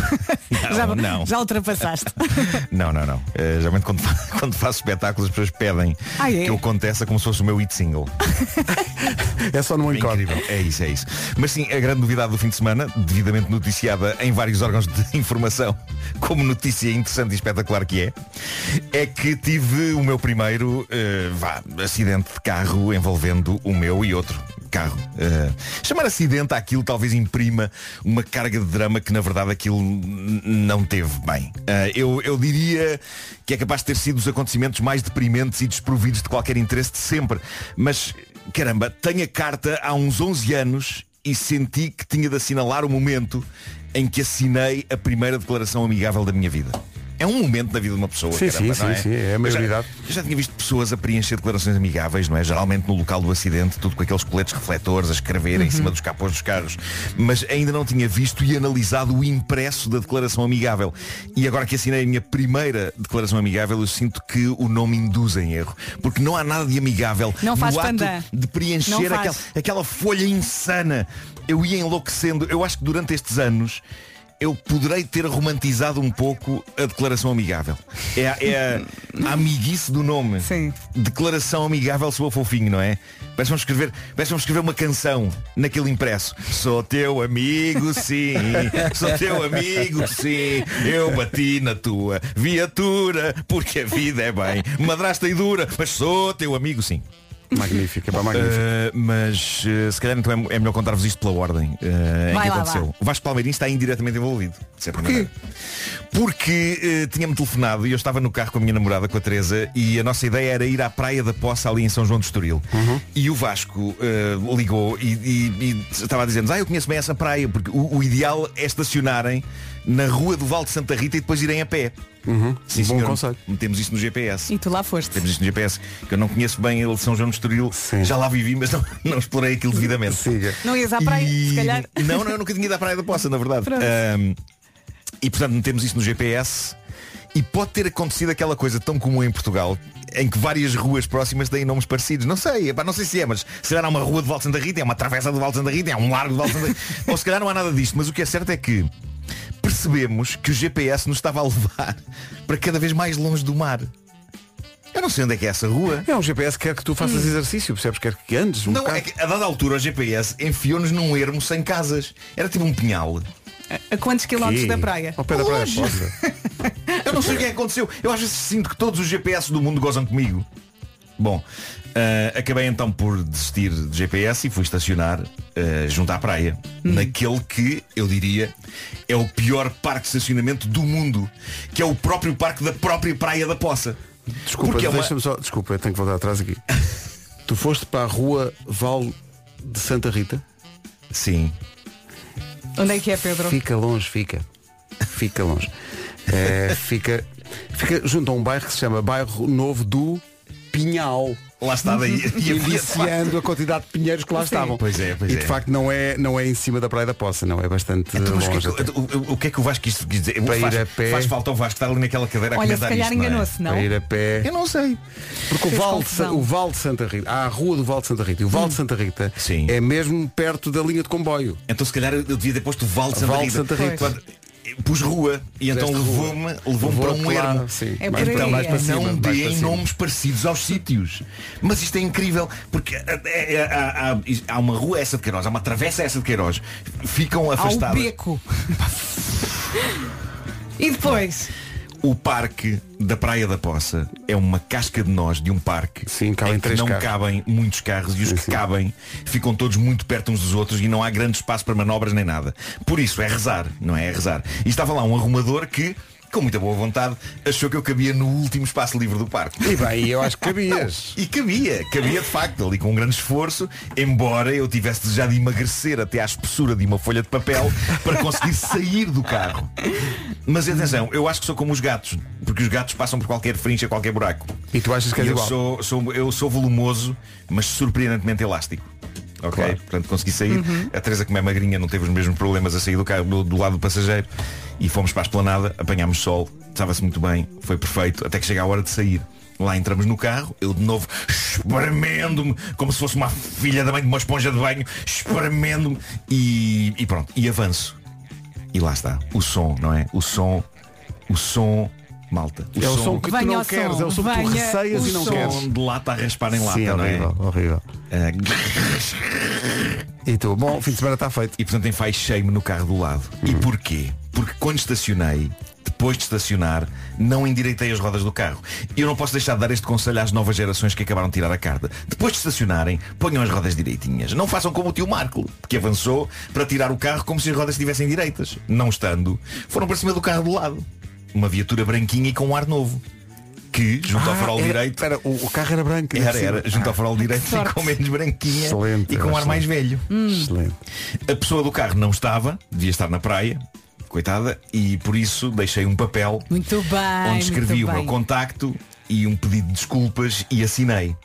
Não, já, não. já ultrapassaste. Não, não, não. Geralmente quando, quando faço espetáculos as pessoas pedem Ah, é? que eu contesse como se fosse o meu hit single. É só no Incrível. É isso, é isso. Mas sim, a grande novidade do fim de semana, devidamente noticiada em vários órgãos de informação, como notícia interessante e espetacular que é, é que tive o meu primeiro eh, vá, acidente de carro envolvendo o meu e outro carro. Eh, chamar acidente àquilo talvez imprima uma carga de drama que na verdade aquilo não teve bem. Eh, eu, eu diria que é capaz de ter sido os acontecimentos mais deprimentes e desprovidos de qualquer interesse de sempre. Mas, caramba, tenho a carta há uns 11 anos e senti que tinha de assinalar o momento em que assinei a primeira declaração amigável da minha vida. É um momento da vida de uma pessoa. Sim, caramba, sim, não sim, sim, é a Eu já- maioridade. Eu já tinha visto pessoas a preencher declarações amigáveis, não é? Geralmente no local do acidente, tudo com aqueles coletes refletores a escrever Uhum. em cima dos capôs dos carros. Mas ainda não tinha visto e analisado o impresso da declaração amigável. E agora que assinei a minha primeira declaração amigável, eu sinto que o nome induz em erro. Porque não há nada de amigável Não faz no ato pandan. de preencher aquela, aquela folha insana. Eu ia enlouquecendo. Eu acho que durante estes anos eu poderei ter romantizado um pouco a declaração amigável. É, a- é a, a amiguice do nome. Sim. Declaração amigável soa fofinho, não é? Parece vamos escrever, parece vamos escrever uma canção naquele impresso. Sou teu amigo, sim. Sou teu amigo, sim. Eu bati na tua viatura porque a vida é bem. Madrasta e dura, mas sou teu amigo, sim. Magnífica, pá, magnífica. Uh, mas uh, se calhar então é, é melhor contar-vos isto pela ordem uh, em Vai que lá, aconteceu. vá. O Vasco Palmeirinho está indiretamente envolvido. de certa maneira. Porque uh, tinha-me telefonado e eu estava no carro com a minha namorada, com a Teresa, e a nossa ideia era ir à Praia da Poça ali em São João do Estoril. E o Vasco uh, ligou e, e- e estava a dizer-nos, ah, eu conheço bem essa praia, porque o, o ideal é estacionarem na rua do Val de Santa Rita e depois irem a pé. Sim, Bom senhor. conselho. Metemos isso no GPS. E tu lá foste. Temos isto no GPS, que eu não conheço bem ele de São João do Estoril. Já lá vivi, mas não, não explorei aquilo devidamente. Siga. Não ias à praia, E- se calhar. Não, não, eu nunca tinha ido à Praia da Poça, na verdade. Ahm, e portanto metemos isso no GPS e pode ter acontecido aquela coisa tão comum em Portugal em que várias ruas próximas têm nomes parecidos. Não sei, epá, não sei se é, mas se calhar há uma rua de Val de Santa Rita, é uma travessa de Val de Santa Rita, é um largo de Val de Santa Rita. Ou se calhar não há nada disto, mas o que é certo é que percebemos que o GPS nos estava a levar para cada vez mais longe do mar. Eu não sei onde é que é essa rua. É um GPS que quer que tu faças exercício, percebes? Quer que andes um Não, bocado. é que a dada altura o GPS enfiou-nos num ermo sem casas. Era tipo um pinhal. A quantos quilómetros da praia? Ao pé da praia. Eu não sei o que é que aconteceu. Eu às vezes sinto que todos os GPS do mundo gozam comigo. Bom, ah, acabei então por desistir de GPS e fui estacionar ah, junto à praia. Naquele que, eu diria, é o pior parque de estacionamento do mundo. Que é o próprio parque da própria Praia da Poça. Desculpa, Porque é uma- deixa-me só. Desculpa, eu tenho que voltar atrás aqui. tu foste para a rua Val de Santa Rita? Sim. Onde é que é, Pedro? Fica longe, fica. Fica longe. É, fica, fica junto a um bairro que se chama Bairro Novo do Pinhal. Lá está daí. E de Indiciando a quantidade de pinheiros que lá estavam. Pois é, pois e é. de facto não é, não é em cima da Praia da Poça, não, é bastante Então, o, longe. que é que, o- o- o que é que o Vasco quis dizer? Para ir faz, a pé. faz falta ao Vasco estar ali naquela cadeira a Olha, se comentar calhar isto, não é? enganou-se, não? Para ir a pé. Eu não sei. Porque o Val, de, o Val de Santa Rita, há a rua do Val de Santa Rita. E o Val de Santa Rita Sim. é mesmo perto da linha de comboio. Então se calhar eu devia ter posto o Val de Santa Val de Rita. Santa Rita. Pus rua e então levou-me levou para um lá, ermo. sim. É aí, mais para cima, não deem nomes parecidos aos sítios. Mas isto é incrível, porque é, é, é, há, há- há uma rua essa de Queiroz, há uma travessa essa de Queiroz. Ficam Ao afastadas. beco. e depois? O parque da Praia da Poça é uma casca de nós de um parque Sim, cabem em que não carros. cabem muitos carros e os Sim, que sim. cabem ficam todos muito perto uns dos outros e não há grande espaço para manobras nem nada. Por isso é rezar, não é? É rezar. E estava lá um arrumador que, com muita boa vontade, achou que eu cabia no último espaço livre do parque. E bem, eu acho que cabias. E cabia, cabia de facto, ali com um grande esforço, embora eu tivesse desejado emagrecer até à espessura de uma folha de papel para conseguir sair do carro. Mas atenção, eu acho que sou como os gatos, porque os gatos passam por qualquer frincha, qualquer buraco. E tu achas que és E eu igual? sou, sou- eu sou volumoso, mas surpreendentemente elástico. Ok? Claro. Portanto consegui sair. A Teresa, como é magrinha, não teve os mesmos problemas a sair do, carro, do, do lado do passageiro. E fomos para a esplanada, apanhámos sol, estava-se muito bem, foi perfeito, até que chega a hora de sair. Lá entramos no carro, eu de novo espremendo-me, como se fosse uma filha da mãe de uma esponja de banho, espremendo-me e, e pronto, e avanço. E lá está, o som, não é? O som, o som, malta. É o som que tu não queres, som, é o som que tu receias o e não som. queres. som de lata a raspar em lata, Sim, não é? horrível, horrível. Ah, E tu, bom, o fim de semana está feito. E portanto enfaixei-me no carro do lado. E porquê? Porque quando estacionei, depois de estacionar, não endireitei as rodas do carro. E eu não posso deixar de dar este conselho às novas gerações que acabaram de tirar a carta. Depois de estacionarem, ponham as rodas direitinhas. Não façam como o tio Marco, que avançou para tirar o carro como se as rodas estivessem direitas. Não estando, foram para cima do carro do lado. Uma viatura branquinha e com um ar novo. Que, junto ao farol era- direito, espera, o, o carro era branco. era, por era, cima. junto ao farol direito sorte. ficou menos branquinha Excelente, e com um ar excelente. mais velho. Excelente. A pessoa do carro não estava, devia estar na praia. Coitada, e por isso deixei um papel Muito bem. onde escrevi o meu bem. contacto e um pedido de desculpas e assinei.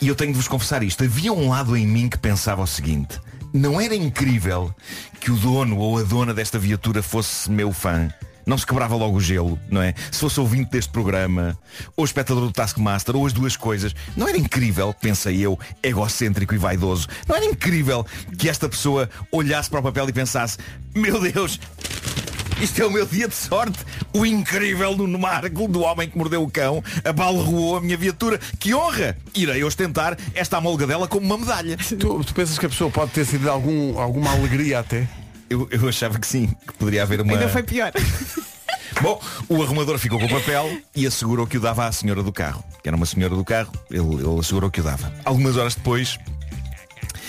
E eu tenho de vos confessar isto. Havia um lado em mim que pensava o seguinte. Não era incrível que o dono ou a dona desta viatura fosse meu fã? Não se quebrava logo o gelo, não é? Se fosse ouvinte deste programa, ou espectador do Taskmaster, ou as duas coisas, não era incrível, pensei eu, egocêntrico e vaidoso, não era incrível que esta pessoa olhasse para o papel e pensasse, meu Deus, isto é o meu dia de sorte. O incrível Nuno Marco, do homem que mordeu o cão, abalroou a minha viatura. Que honra! Irei ostentar esta amolgadela como uma medalha. Tu, tu pensas que a pessoa pode ter sido algum, alguma alegria até? Eu, eu achava que sim, que poderia haver uma... Ainda foi pior. Bom, o arrumador ficou com o papel e assegurou que o dava à senhora do carro. Que era uma senhora do carro, ele, ele assegurou que o dava. Algumas horas depois,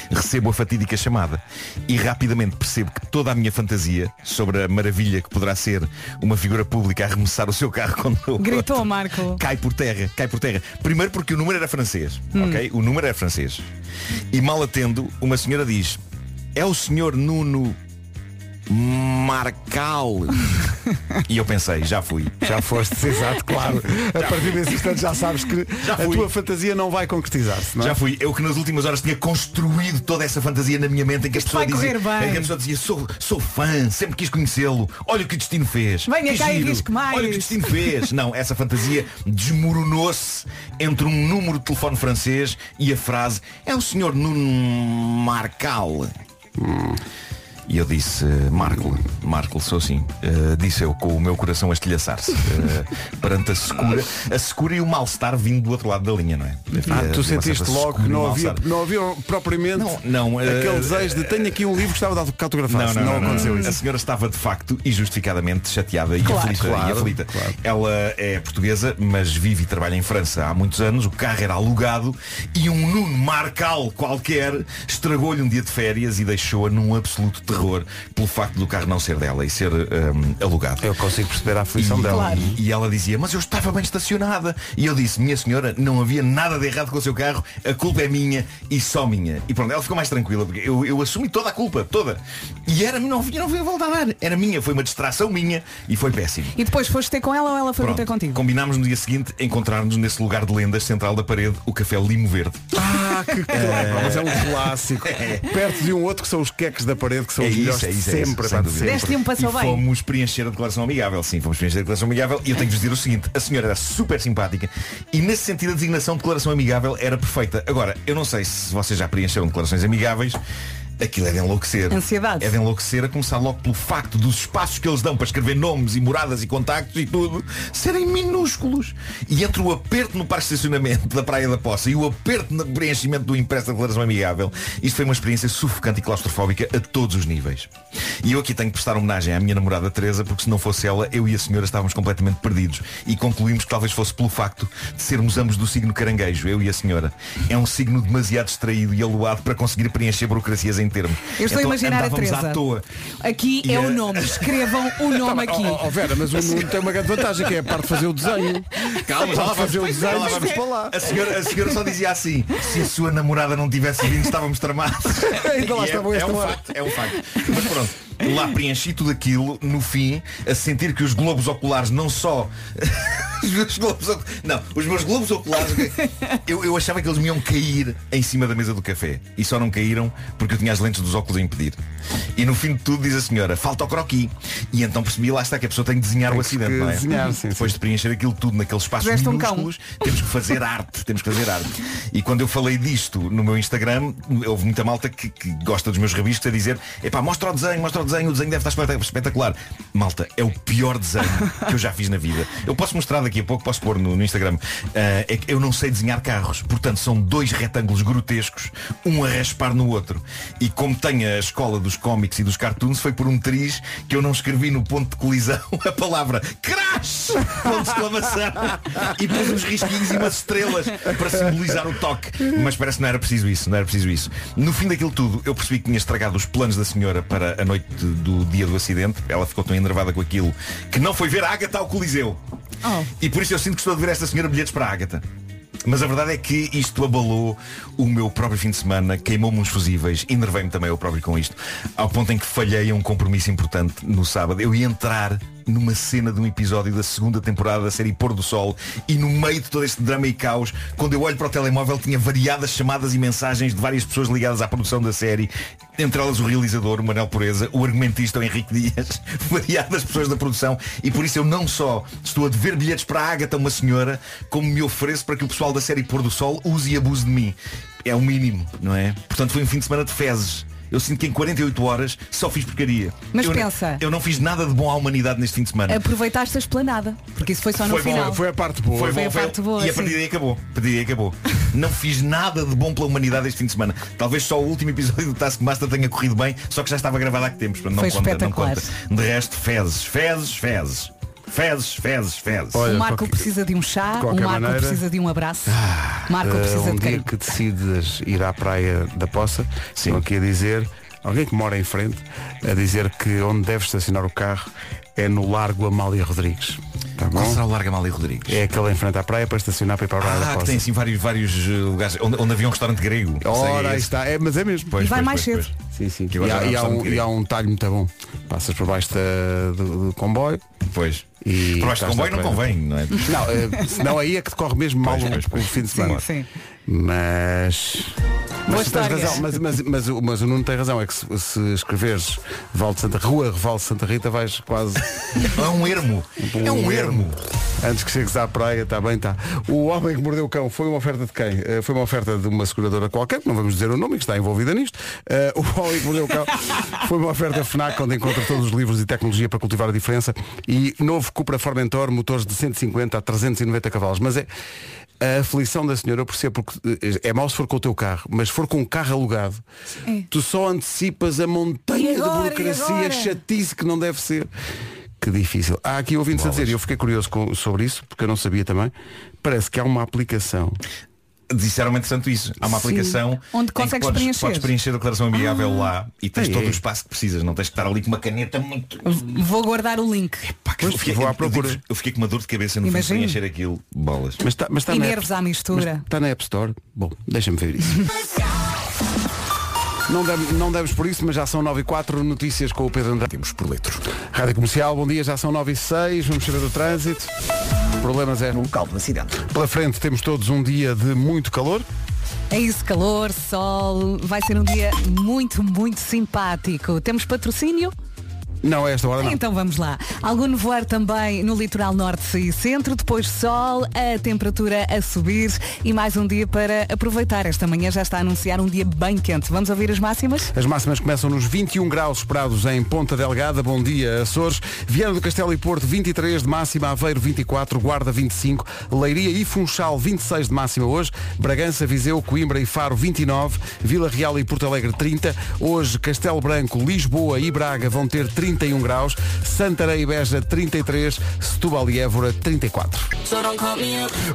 recebo a fatídica chamada e rapidamente percebo que toda a minha fantasia sobre a maravilha que poderá ser uma figura pública a arremessar o seu carro quando Gritou, Marco. cai por terra, cai por terra. Primeiro porque o número era francês, Hum. ok? O número era francês. E mal atendo, uma senhora diz, é o senhor Nuno Marcal. e eu pensei, já fui. Já foste, exato, claro. A partir desse instante já sabes que Já a tua fantasia não vai concretizar-se, é? Já fui. Eu que nas últimas horas tinha construído toda essa fantasia na minha mente em que a pessoa vai dizia, em que a pessoa dizia sou, sou fã, sempre quis conhecê-lo. Olha o que o destino fez. Venha Que cá e giro. risque mais. Olha o que o destino fez. Não, essa fantasia desmoronou-se entre um número de telefone francês e a frase é o senhor Nuno Marcal. E eu disse, Marco, Marco, sou assim. Uh, disse eu com o meu coração a estilhaçar-se. Uh, perante a secura. A secura e o mal-estar vindo do outro lado da linha, não é? Ah, tu certa sentiste logo que e não havia, não havia propriamente Não, não, aquele eh, desejo de tenho aqui um livro que gostava de autografar. Não, não, não, aconteceu não. isso. A senhora estava de facto e justificadamente chateada e Claro, aflita. claro, e aflita. claro. Ela é portuguesa, mas vive e trabalha em França há muitos anos. O carro era alugado e um Nuno Marcal qualquer estragou-lhe um dia de férias e deixou-a num absoluto terror pelo facto do carro não ser dela e ser hum, alugado. Eu consigo perceber a aflição e, dela. Claro. E ela dizia, mas eu estava bem estacionada. E eu disse, minha senhora, não havia nada de errado com o seu carro, a culpa é minha e só minha. E pronto, ela ficou mais tranquila, porque eu, eu assumi toda a culpa, toda. E era, não não havia volta a dar. Era minha, foi uma distração minha e foi péssimo. E depois foste ter com ela ou ela foi Pronto, ter contigo? combinámos no dia seguinte encontrar-nos nesse lugar de lendas central da parede, o café Limo Verde. Ah, que clássico. Mas é um clássico. Perto de um outro que são os queques da parede, que são É os isso, melhores é isso, de é isso, sempre. sem pá, de dúvida. sempre. Deste-lhe um E passou bem. fomos preencher a declaração amigável. Sim, fomos preencher a declaração amigável. E eu tenho que vos dizer o seguinte, a senhora era super simpática e nesse sentido a designação de declaração amigável era perfeita. Agora, eu não sei se vocês já preencheram declarações amigáveis. Aquilo é de enlouquecer. Ansiedade. É de enlouquecer a começar logo pelo facto dos espaços que eles dão para escrever nomes e moradas e contactos e tudo serem minúsculos. E entre o aperto no parque de estacionamento da Praia da Poça e o aperto no preenchimento do impresso da declaração amigável, isto foi uma experiência sufocante e claustrofóbica a todos os níveis. E eu aqui tenho que prestar homenagem à minha namorada Teresa, porque se não fosse ela, eu e a senhora estávamos completamente perdidos. E concluímos que talvez fosse pelo facto de sermos ambos do signo caranguejo, eu e a senhora. É um signo demasiado distraído e aluado para conseguir preencher burocracias em termos. Eu estou Então, a imaginar a Teresa. à toa. Aqui E é a- o nome. Escrevam o nome aqui. Oh, oh, Vera, mas o Nuno tem uma grande vantagem, que é a parte de fazer o desenho. Calma, já fazer o desenho lá vamos. para lá. A senhora, a senhora só dizia assim, se a sua namorada não tivesse vindo, estávamos tramados. Ainda lá é, estavam é esta um hora. facto, é um facto. Mas pronto, lá preenchi tudo aquilo, no fim, a sentir que os globos oculares não só. os meus globos oc- Não, os meus globos oculares. Eu, eu achava que eles me iam cair em cima da mesa do café. E só não caíram porque eu tinha as lentes dos óculos a impedir. E no fim de tudo diz a senhora, falta o croqui. E então percebi lá está que a pessoa tem que desenhar o que acidente, não é? desenhar, sim, Depois de preencher aquilo tudo naqueles espaços Tiveste um cão. minúsculos, temos que fazer arte, temos que fazer arte. E quando eu falei disto no meu Instagram, houve muita malta que, que gosta dos meus rabiscos a dizer, epá, mostra o desenho, mostra o desenho, o desenho deve estar espetac- espetacular. Malta, é o pior desenho que eu já fiz na vida. Eu posso mostrar daqui a pouco, posso pôr no, no Instagram. Ah, é que eu não sei desenhar carros, portanto são dois retângulos grotescos, um a raspar no outro. E como tenho a escola dos cómics e dos cartoons, foi por um triz que eu não escrevi no ponto de colisão a palavra crash! Ponto de exclamação! E pus uns risquinhos e umas estrelas para simbolizar o toque. Mas parece que não era preciso isso, não era preciso isso. No fim daquilo tudo, eu percebi que tinha estragado os planos da senhora para a noite do dia do acidente. Ela ficou tão enervada com aquilo que não foi ver a Agatha ao Coliseu. Oh. E por isso eu sinto que estou a dever esta senhora bilhetes para a Agatha. Mas a verdade é que isto abalou o meu próprio fim de semana, queimou-me uns fusíveis, enervei-me também eu próprio com isto, ao ponto em que falhei a um compromisso importante no sábado. Eu ia entrar numa cena de um episódio da segunda temporada da série Pôr do Sol e no meio de todo este drama e caos, quando eu olho para o telemóvel tinha variadas chamadas e mensagens de várias pessoas ligadas à produção da série, entre elas o realizador, o Manel Pureza, o argumentista, o Henrique Dias, variadas pessoas da produção e por isso eu não só estou a dever bilhetes para a Ágata, uma senhora, como me ofereço para que o pessoal da série Pôr do Sol use e abuse de mim. É o mínimo, não é? Portanto foi um fim de semana de fezes. Eu sinto que em 48 horas só fiz porcaria. Mas eu, pensa. Eu não fiz nada de bom à humanidade neste fim de semana. Aproveitaste a esplanada, porque isso foi só no Foi bom, final. Foi a parte boa. Foi Foi bom, a foi- parte boa, e a partir daí acabou. A partir daí acabou. Não fiz nada de bom pela humanidade este fim de semana. Talvez só o último episódio do Taskmaster tenha corrido bem, só que já estava gravado há que tempos. portanto, Não Foi conta, não conta. De resto, fezes, fezes, fezes. Fezes, fezes, fezes. Olha, o Marco qualquer- precisa de um chá, de o Marco maneira- precisa de um abraço. Marco Uh, precisa um de dia que decides ir à praia da Poça, estão aqui a dizer, alguém que mora em frente, a dizer que onde deve estacionar o carro é no Largo Amália Rodrigues. Tá Qual será o Larga Amália Rodrigues? É aquele em frente à praia para estacionar para ir para a praia da Ah, que Poça. tem assim vários, vários eh, lugares onde, onde havia um restaurante grego. Ora, aí está. É, mas é mesmo. Pois, E vai pois, mais pois, cedo. pois. Sim, sim. E há, e há um, e há um talho muito bom. Passas por baixo da- do, do comboio. Pois. E Por baixo estás comboio não convém, não é? Não, eh, senão aí é que decorre mesmo mal Pois, o- pois, pois. o fim de Sim, semana. sim. Mas. Mas tens razão, mas, mas, mas, o- mas o Nuno tem razão, é que se, se escreveres Val de Santa Rua, Reval de Santa Rita, vais quase É um ermo. É um ermo. antes que chegues à praia, está bem, está. O Homem que Mordeu o Cão foi uma oferta de quem? Eh, foi uma oferta de uma seguradora qualquer, que não vamos dizer o nome, que está envolvida nisto. Eh, o Homem que Mordeu o Cão foi uma oferta FNAC, onde encontra todos os livros e tecnologia para cultivar a diferença. E novo Cupra Formentor, motores de 150 a 390 cavalos. Mas é a aflição da senhora, eu percebo, porque eh, é mau se for com o teu carro, mas se for com um carro alugado, É. tu só antecipas a montanha agora? de burocracia, E chatice que não deve ser. Que difícil. Há aqui ouvintes a dizer, e eu fiquei curioso com- sobre isso, porque eu não sabia também. Parece que há uma aplicação. Disseram entretanto isso. Há uma Sim. aplicação Onde consegues podes, preencher. podes preencher a declaração amigável lá e tens Ah, todo o espaço que precisas. Não tens que estar ali com uma caneta muito. Vou guardar o link. Pá, que eu, fiquei, vou à eu procura. digo-vos, eu fiquei com uma dor de cabeça no fim de Imagino. preencher aquilo. Bolas. Mas está mas está E nervos App- à mistura. mas Está na App Store. Bom, deixa-me ver isso. Não demos, não por isso, mas já são 9 e 4 notícias com o Pedro Andrade. Temos por litro. Rádio Comercial, bom dia, já são 9 e 6, vamos saber do trânsito. Problemas é. No local do acidente. Pela frente temos todos um dia de muito calor. É isso, calor, sol. Vai ser um dia muito, muito simpático. Temos patrocínio? Não, a esta hora não. Então vamos lá. Algum nevoeiro também no litoral norte e centro, depois sol, a temperatura a subir e mais um dia para aproveitar. Esta manhã já está a anunciar um dia bem quente. Vamos ouvir as máximas? As máximas começam nos 21 graus esperados em Ponta Delgada, bom dia Açores, Viana do Castelo e Porto 23 de máxima, Aveiro 24, Guarda 25, Leiria e Funchal 26 de máxima hoje, Bragança, Viseu, Coimbra e Faro 29, Vila Real e Porto Alegre 30, hoje Castelo Branco, Lisboa e Braga vão ter 31 graus, Santarém e Beja 33, Setúbal e Évora 34.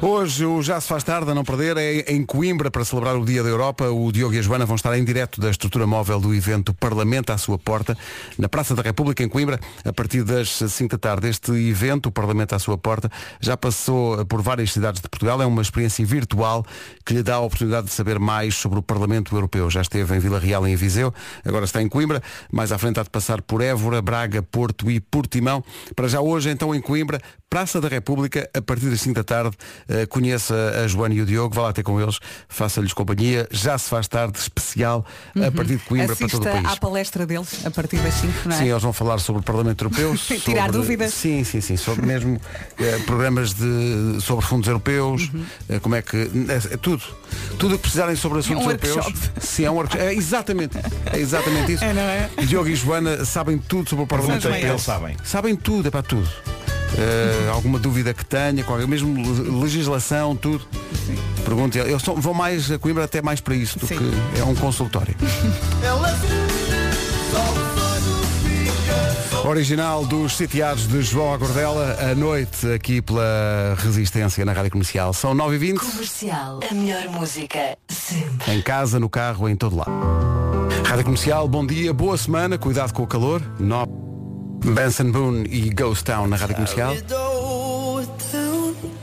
Hoje o Já se faz tarde a não perder é em Coimbra para celebrar o Dia da Europa. O Diogo e a Joana vão estar em direto da estrutura móvel do evento Parlamento à sua porta, na Praça da República em Coimbra, a partir das 5 da tarde. Este evento, o Parlamento à sua porta, já passou por várias cidades de Portugal. É uma experiência virtual que lhe dá a oportunidade de saber mais sobre o Parlamento Europeu. Já esteve em Vila Real e em Viseu, agora está em Coimbra. Mais à frente há de passar por Évora, Braga, Porto e Portimão. Para já hoje, então, em Coimbra, Praça da República, a partir das 5 da tarde, eh, conheça a Joana e o Diogo, vá lá ter com eles, faça-lhes companhia, já se faz tarde, especial, a partir de Coimbra para todo o Uhum. Assista país. à palestra deles a partir das 5, não é? Sim, eles vão falar sobre o Parlamento Europeu. Tirar sobre- dúvidas. Sim, sim, sim. Sobre mesmo eh, programas de, sobre fundos europeus, Uhum. eh, como é que. É, é tudo. Tudo o que precisarem sobre assuntos um europeus. workshop. Sim, é um workshop. É exatamente. É exatamente isso. É, não é? Diogo e Joana sabem tudo sobre o Parlamento Europeu. eles sabem. Sabem tudo, é para tudo. Eh, alguma dúvida que tenha, qualquer, mesmo le- legislação, tudo. Pergunte, eles são- vão mais a Coimbra até mais para isso do Sim. que é um consultório. Original dos sitiados de João Agordela, à noite aqui pela Resistência na Rádio Comercial. São 9h20, Comercial, a melhor música sempre. em casa, no carro, em todo lado. Rádio Comercial, bom dia, boa semana, cuidado com o calor. No... Benson Boone e Ghost Town na Rádio Comercial.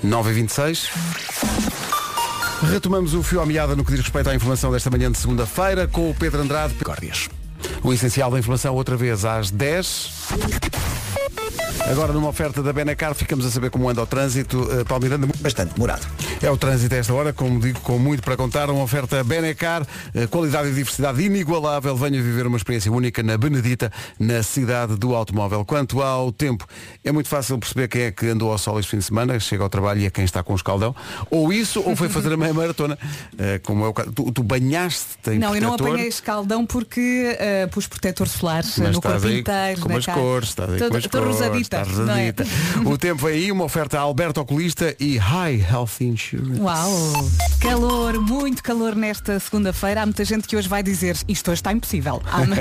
9h26. Retomamos o fio à meada no que diz respeito à informação desta manhã de segunda-feira com o Pedro Andrade Córdias. O essencial da informação outra vez às 10. Agora numa oferta da Benacar ficamos a saber como anda o trânsito. Uh, Paulo Miranda, bastante demorado. É o trânsito a esta hora, como digo, com muito para contar. Uma oferta Benacar, uh, qualidade e diversidade inigualável. Venha viver uma experiência única na Benedita, na cidade do automóvel. Quanto ao tempo, é muito fácil perceber quem é que andou ao sol este fim de semana, chega ao trabalho e é quem está com o escaldão. Ou isso, ou foi fazer a meia maratona. Uh, como é o caso. Tu, tu banhaste-te em Não, eu não protetor, apanhei escaldão porque uh, pus protetor solar mas no corpo aí inteiro. com cara. cores, estás aí com tô cores, estás não é? O tempo vem aí, uma oferta a Alberto Oculista e High Health Insurance. Uau! Calor, muito calor nesta segunda-feira. Há muita gente que hoje vai dizer isto hoje está impossível. Ama-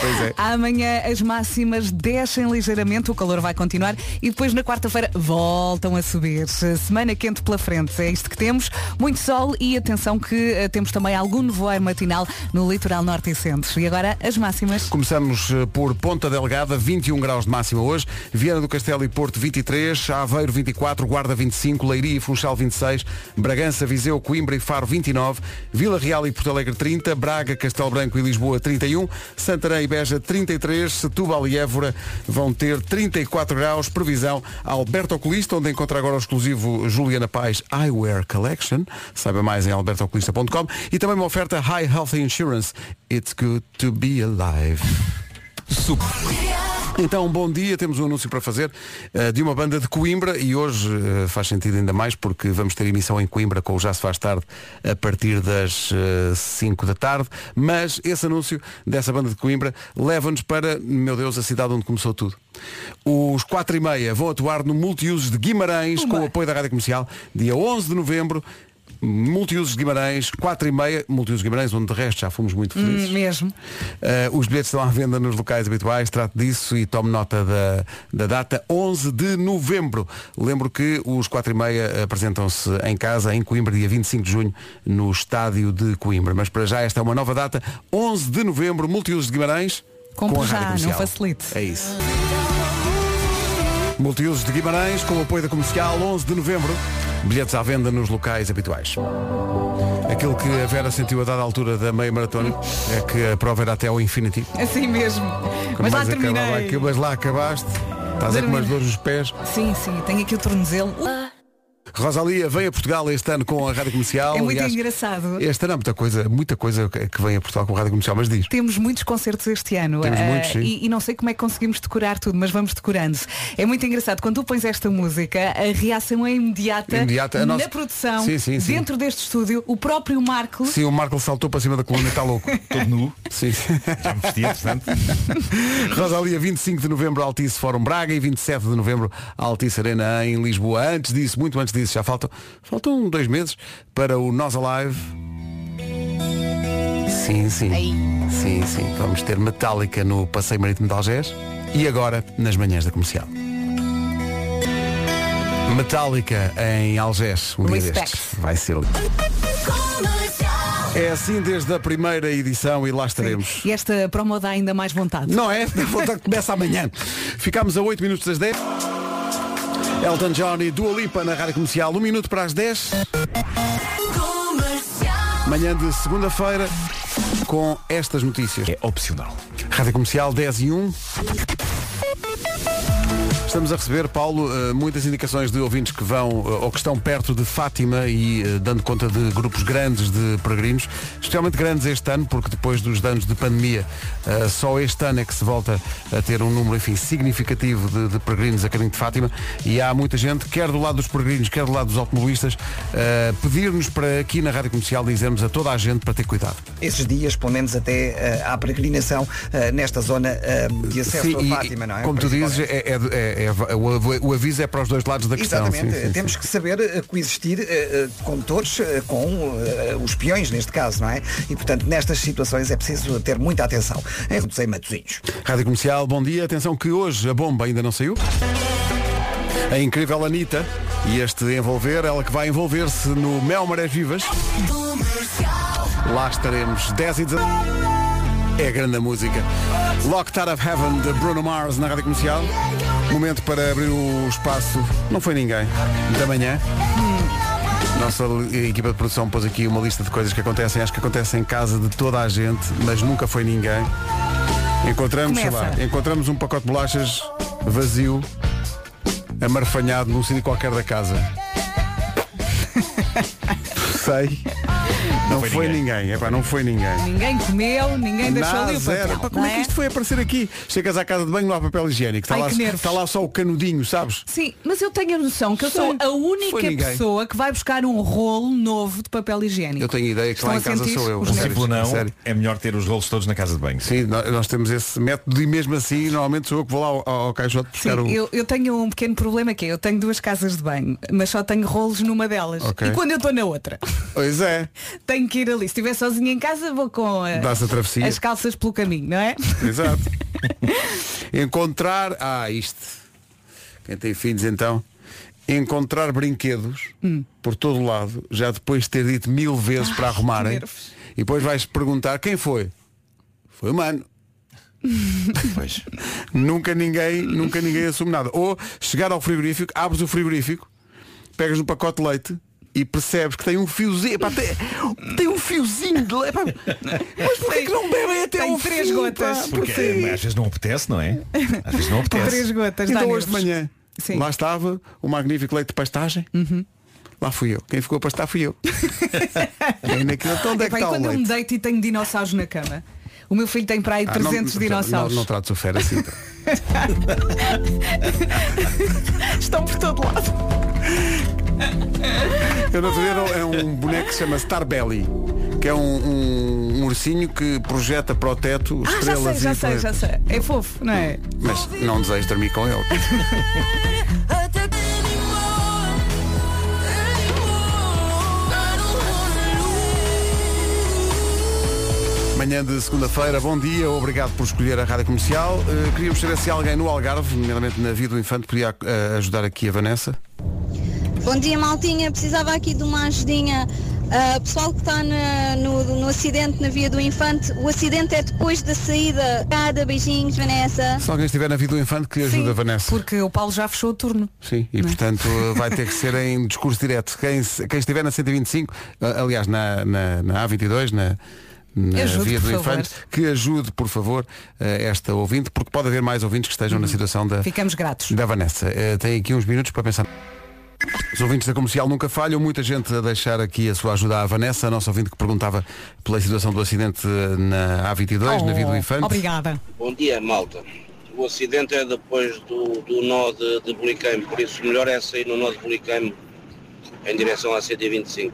Pois é. Amanhã as máximas descem ligeiramente, o calor vai continuar e depois na quarta-feira voltam a subir. Semana quente pela frente, é isto que temos. Muito sol e atenção que eh, temos também algum nevoeiro matinal no litoral norte e centro. E agora as máximas. Começamos eh, por Ponta Delgada, 21 graus de máxima hoje, Viana do Castelo e Porto 23, Aveiro 24, Guarda 25, Leiria e Funchal 26, Bragança, Viseu, Coimbra e Faro 29, Vila Real e Porto Alegre 30, Braga, Castelo Branco e Lisboa 31, Santarém e Beja 33, Setúbal e Évora vão ter 34 graus, previsão Alberto Oculista, onde encontra agora o exclusivo Juliana Paz Eyewear Collection, saiba mais em albertooculista.com e também uma oferta High Health Insurance, It's Good to Be Alive. Então, bom dia, temos um anúncio para fazer eh, de uma banda de Coimbra e hoje eh, faz sentido ainda mais porque vamos ter emissão em Coimbra com o Já se faz tarde a partir das 5 da tarde, mas esse anúncio dessa banda de Coimbra leva-nos para, meu Deus, a cidade onde começou tudo. Os 4 e meia vão atuar no Multiusos de Guimarães com o apoio da Rádio Comercial, dia 11 de novembro. Multiusos de Guimarães, 4 e meia, Multiusos de Guimarães, onde de resto já fomos muito felizes. Hum, mesmo. Uh, os bilhetes estão à venda nos locais habituais, trate disso e tome nota da, da data 11 de novembro. Lembro que os 4 e meia apresentam-se em casa, em Coimbra, dia 25 de junho, no estádio de Coimbra. Mas para já esta é uma nova data, 11 de novembro, Multiusos de Guimarães, Compre com a já, não facilite. É isso. Multiusos de Guimarães, com o apoio da comercial, 11 de novembro. Bilhetes à venda nos locais habituais. Aquilo que a Vera sentiu a dada altura da meia maratona é que a prova era até ao infinity. Assim mesmo. Mas lá acabava terminei. mas lá acabaste. Estás a com umas dores nos pés. Sim, sim, tenho aqui o tornozelo. Rosalia vem a Portugal este ano com a Rádio Comercial. É muito Aliás, engraçado. Este ano há muita coisa, muita coisa que vem a Portugal com a Rádio Comercial, mas diz. Temos muitos concertos este ano Temos eh, muitos, sim. e, e não sei como é que conseguimos decorar tudo, mas vamos decorando. É muito engraçado, quando tu pões esta música, a reação é imediata, Imediata. Na nossa- produção, Sim, sim, sim. dentro deste estúdio, o próprio Marco Sim, o Marco saltou para cima da coluna e está louco. Todo nu. Sim. Já me vestia, portanto. Rosalia, 25 de novembro, Altice Fórum Braga e 27 de novembro, Altice Arena em Lisboa. Antes disso, muito antes disso, já faltam, faltam dois meses para o Nós Alive. Sim, sim. Sim, sim. Vamos ter Metallica no Passeio Marítimo de Algés e agora nas manhãs da comercial. Metallica em Algés, um dia Respect. destes. Vai ser lindo. É assim desde a primeira edição e lá estaremos. e esta promo dá ainda mais vontade. Não é? A vontade começa amanhã. Ficámos a 8 minutos das 10. Elton John e Dua Lipa na Rádio Comercial. Um minuto para as 10. Manhã de segunda-feira com estas notícias. É opcional. Rádio Comercial 10 e 1. Estamos a receber, Paulo, eh, muitas indicações de ouvintes que vão eh, ou que estão perto de Fátima e eh, dando conta de grupos grandes de peregrinos, especialmente grandes este ano, porque depois dos danos de pandemia, só este ano é que se volta a ter um número, enfim, significativo de, de peregrinos a caminho de Fátima e há muita gente, quer do lado dos peregrinos, quer do lado dos automobilistas, pedir-nos para aqui na Rádio Comercial dizermos a toda a gente para ter cuidado. Esses dias, pelo menos até à peregrinação nesta zona de acesso Sim, a e- Fátima, não é? Como tu dizes, é, é- é- é- o, o aviso é para os dois lados da questão. Exatamente, Sim, sim, temos sim. que saber eh, coexistir eh, condutores eh, com eh, os peões, neste caso, não é? E, portanto, nestas situações é preciso ter muita atenção. Em Roduzei Matosinhos. Rádio Comercial, bom dia. Atenção que hoje a bomba ainda não saiu. A incrível Anitta e este envolver, ela que vai envolver-se no Mel Marés Vivas. Lá estaremos 10 e 19. É grande a música. Locked Out of Heaven de Bruno Mars na Rádio Comercial. Momento para abrir o espaço. Não foi ninguém. Da manhã. Nossa equipa de produção pôs aqui uma lista de coisas que acontecem, acho que acontecem em casa de toda a gente, mas nunca foi ninguém. Encontramos, sei lá, encontramos um pacote de bolachas vazio, amarfanhado num sítio qualquer da casa. Sei. Não, foi foi ninguém. ninguém. Epá, não foi ninguém. Ninguém comeu, ninguém deixou Nada, ali o papel. Pá, como é que isto foi aparecer aqui? Chegas à casa de banho, não há papel higiênico. Está, Ai, lá, que nervos. está lá só o canudinho, sabes? Sim, mas eu tenho a noção que eu sou a única pessoa que vai buscar um rolo novo de papel higiênico. Eu tenho ideia que Estão lá em casa sou eu. a não, sério. é melhor ter os rolos todos na casa de banho. Sim, nó- nós temos esse método e mesmo assim normalmente sou eu que vou lá ao, ao caixote Sim, buscar o. eu, eu tenho um pequeno problema que é, eu tenho duas casas de banho, mas só tenho rolos numa delas. Ok. E quando eu estou na outra, Pois é, tenho que ir ali. Se estiver sozinha em casa, vou com a- a travessia. as calças pelo caminho, não é? exato. Encontrar. Ah, isto. Quem tem filhos então. Encontrar brinquedos Hum. por todo lado, já depois de ter dito mil vezes para arrumarem. nervos. E depois vais perguntar quem foi? Foi o mano. Pois. Nunca ninguém, nunca ninguém assume nada. Ou chegar ao frigorífico, abres o frigorífico, pegas no pacote de leite e percebes que tem um fiozinho. Epá, tem, tem um fiozinho de leite. Epá, Mas porquê que não bebem até Tem ao três fim, gotas. pá? Porque Porquê? às vezes não apetece, não é? Às vezes não apetece. três gotas. Então hoje de manhã, Sim. Uhum. lá estava o magnífico leite de pastagem. Lá fui eu. Quem ficou a pastar fui eu. e naquilo, então onde é que está o quando eu me deito e tenho dinossauros na cama. O meu filho tem para aí Ah, 300 não, dinossauros. Não, não trates o fera assim. então. Estão por todo lado. Eu não ver é um boneco que se chama Starbelly, que é um, um- um ursinho que projeta para o teto Ah, já estrelas sei, já e sei, já sei. É fofo, não é? Mas não desejo dormir com ele. Manhã de segunda-feira, bom dia, obrigado por escolher a rádio comercial. Eh, queríamos saber se alguém no Algarve, nomeadamente na Vida do Infante, podia eh, ajudar aqui a Vanessa. Bom dia, Maltinha. Precisava aqui de uma ajudinha. Ah, pessoal que está no, no acidente na Via do Infante, o acidente é depois da saída. Cada beijinhos, Vanessa. Se alguém estiver na Vida do Infante, que ajuda, Sim, Vanessa. Porque o Paulo já fechou o turno. Sim, e portanto vai ter que ser em discurso direto. Quem, quem estiver na 125, a- aliás, na, na, na A22, na, na Ajude, Via do. Infante, que ajude, por favor, eh, esta ouvinte, porque pode haver mais ouvintes que estejam na situação da, Ficamos gratos. da Vanessa. Tem aqui uns minutos para pensar. Os ouvintes da comercial nunca falham, muita gente a deixar aqui a sua ajuda à Vanessa, a nossa ouvinte que perguntava pela situação do acidente na A22, na Via do Oh, Infante. Obrigada. Bom dia, malta. O acidente é depois do, do nó de, de Bulicame, por isso o melhor é sair no nó de Bulicame em direção à 125.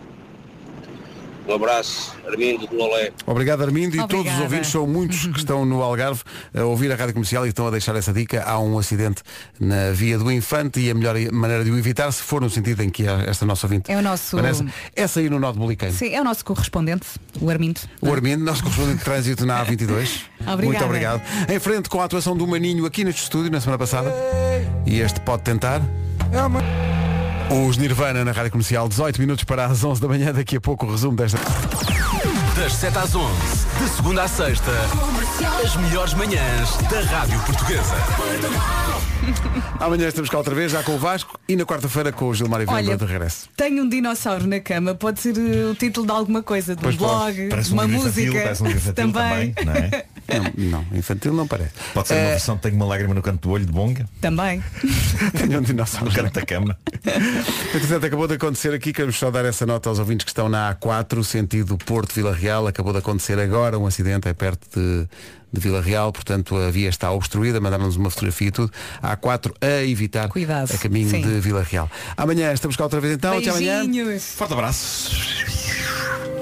Um abraço, Armindo de Lolé. Obrigado Armindo e todos os ouvintes, são muitos que estão no Algarve a ouvir a Rádio Comercial e estão a deixar essa dica. Há um acidente na via do Infante e a melhor maneira de o evitar, se for no sentido em que esta nossa ouvinte. É o nosso- Vanessa, é sair no nó de Boliqueiro. Sim, é o nosso correspondente, o Armindo. O Armindo, nosso correspondente de trânsito na A22. Obrigada. Muito obrigado. Em frente com a atuação do Maninho aqui neste estúdio na semana passada. E este pode tentar. Os Nirvana na Rádio Comercial, 18 minutos para as 11 da manhã. Daqui a pouco o resumo desta. Das 7 às 11, de segunda à sexta, as melhores manhãs da Rádio Portuguesa. Amanhã estamos cá outra vez, já com o Vasco e na quarta-feira com o Gilmar e Venda Olha, de regresso. Tenho um dinossauro na cama, pode ser eh, o título de alguma coisa, de um Pois blog, Parece de um uma livro música. infantil, parece um infantil também, não é? Não, não, infantil não parece. Pode ser uma Eh, versão que tenha uma lágrima no canto do olho de bonga, Também. Tenho um dinossauro. no canto da cama. Entretanto, acabou de acontecer aqui, queremos só dar essa nota aos ouvintes que estão na A4, sentido Porto Vila Real. Acabou de acontecer agora um acidente, é perto de, de Vila Real, portanto a via está obstruída, mandaram-nos uma fotografia e tudo. A A4 a evitar Cuidado, a caminho sim. de Vila Real. Amanhã estamos cá outra vez então, até amanhã. Beijinhos. Forte abraço.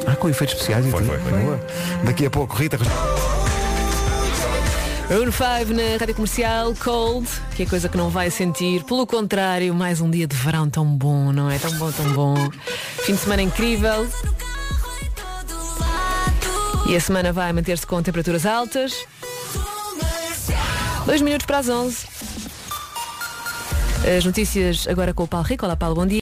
Ah, com efeitos especiais Foi, tudo. foi, foi. Boa. Daqui a pouco, Rita. Maroon 5 na Rádio Comercial, Cold, que é coisa que não vai sentir. Pelo contrário, mais um dia de verão tão bom, não é? Tão bom, tão bom. Fim de semana incrível. E a semana vai manter-se com temperaturas altas. Dois minutos para as 11. As notícias agora com o Paulo Rico. Olá, Paulo, bom dia.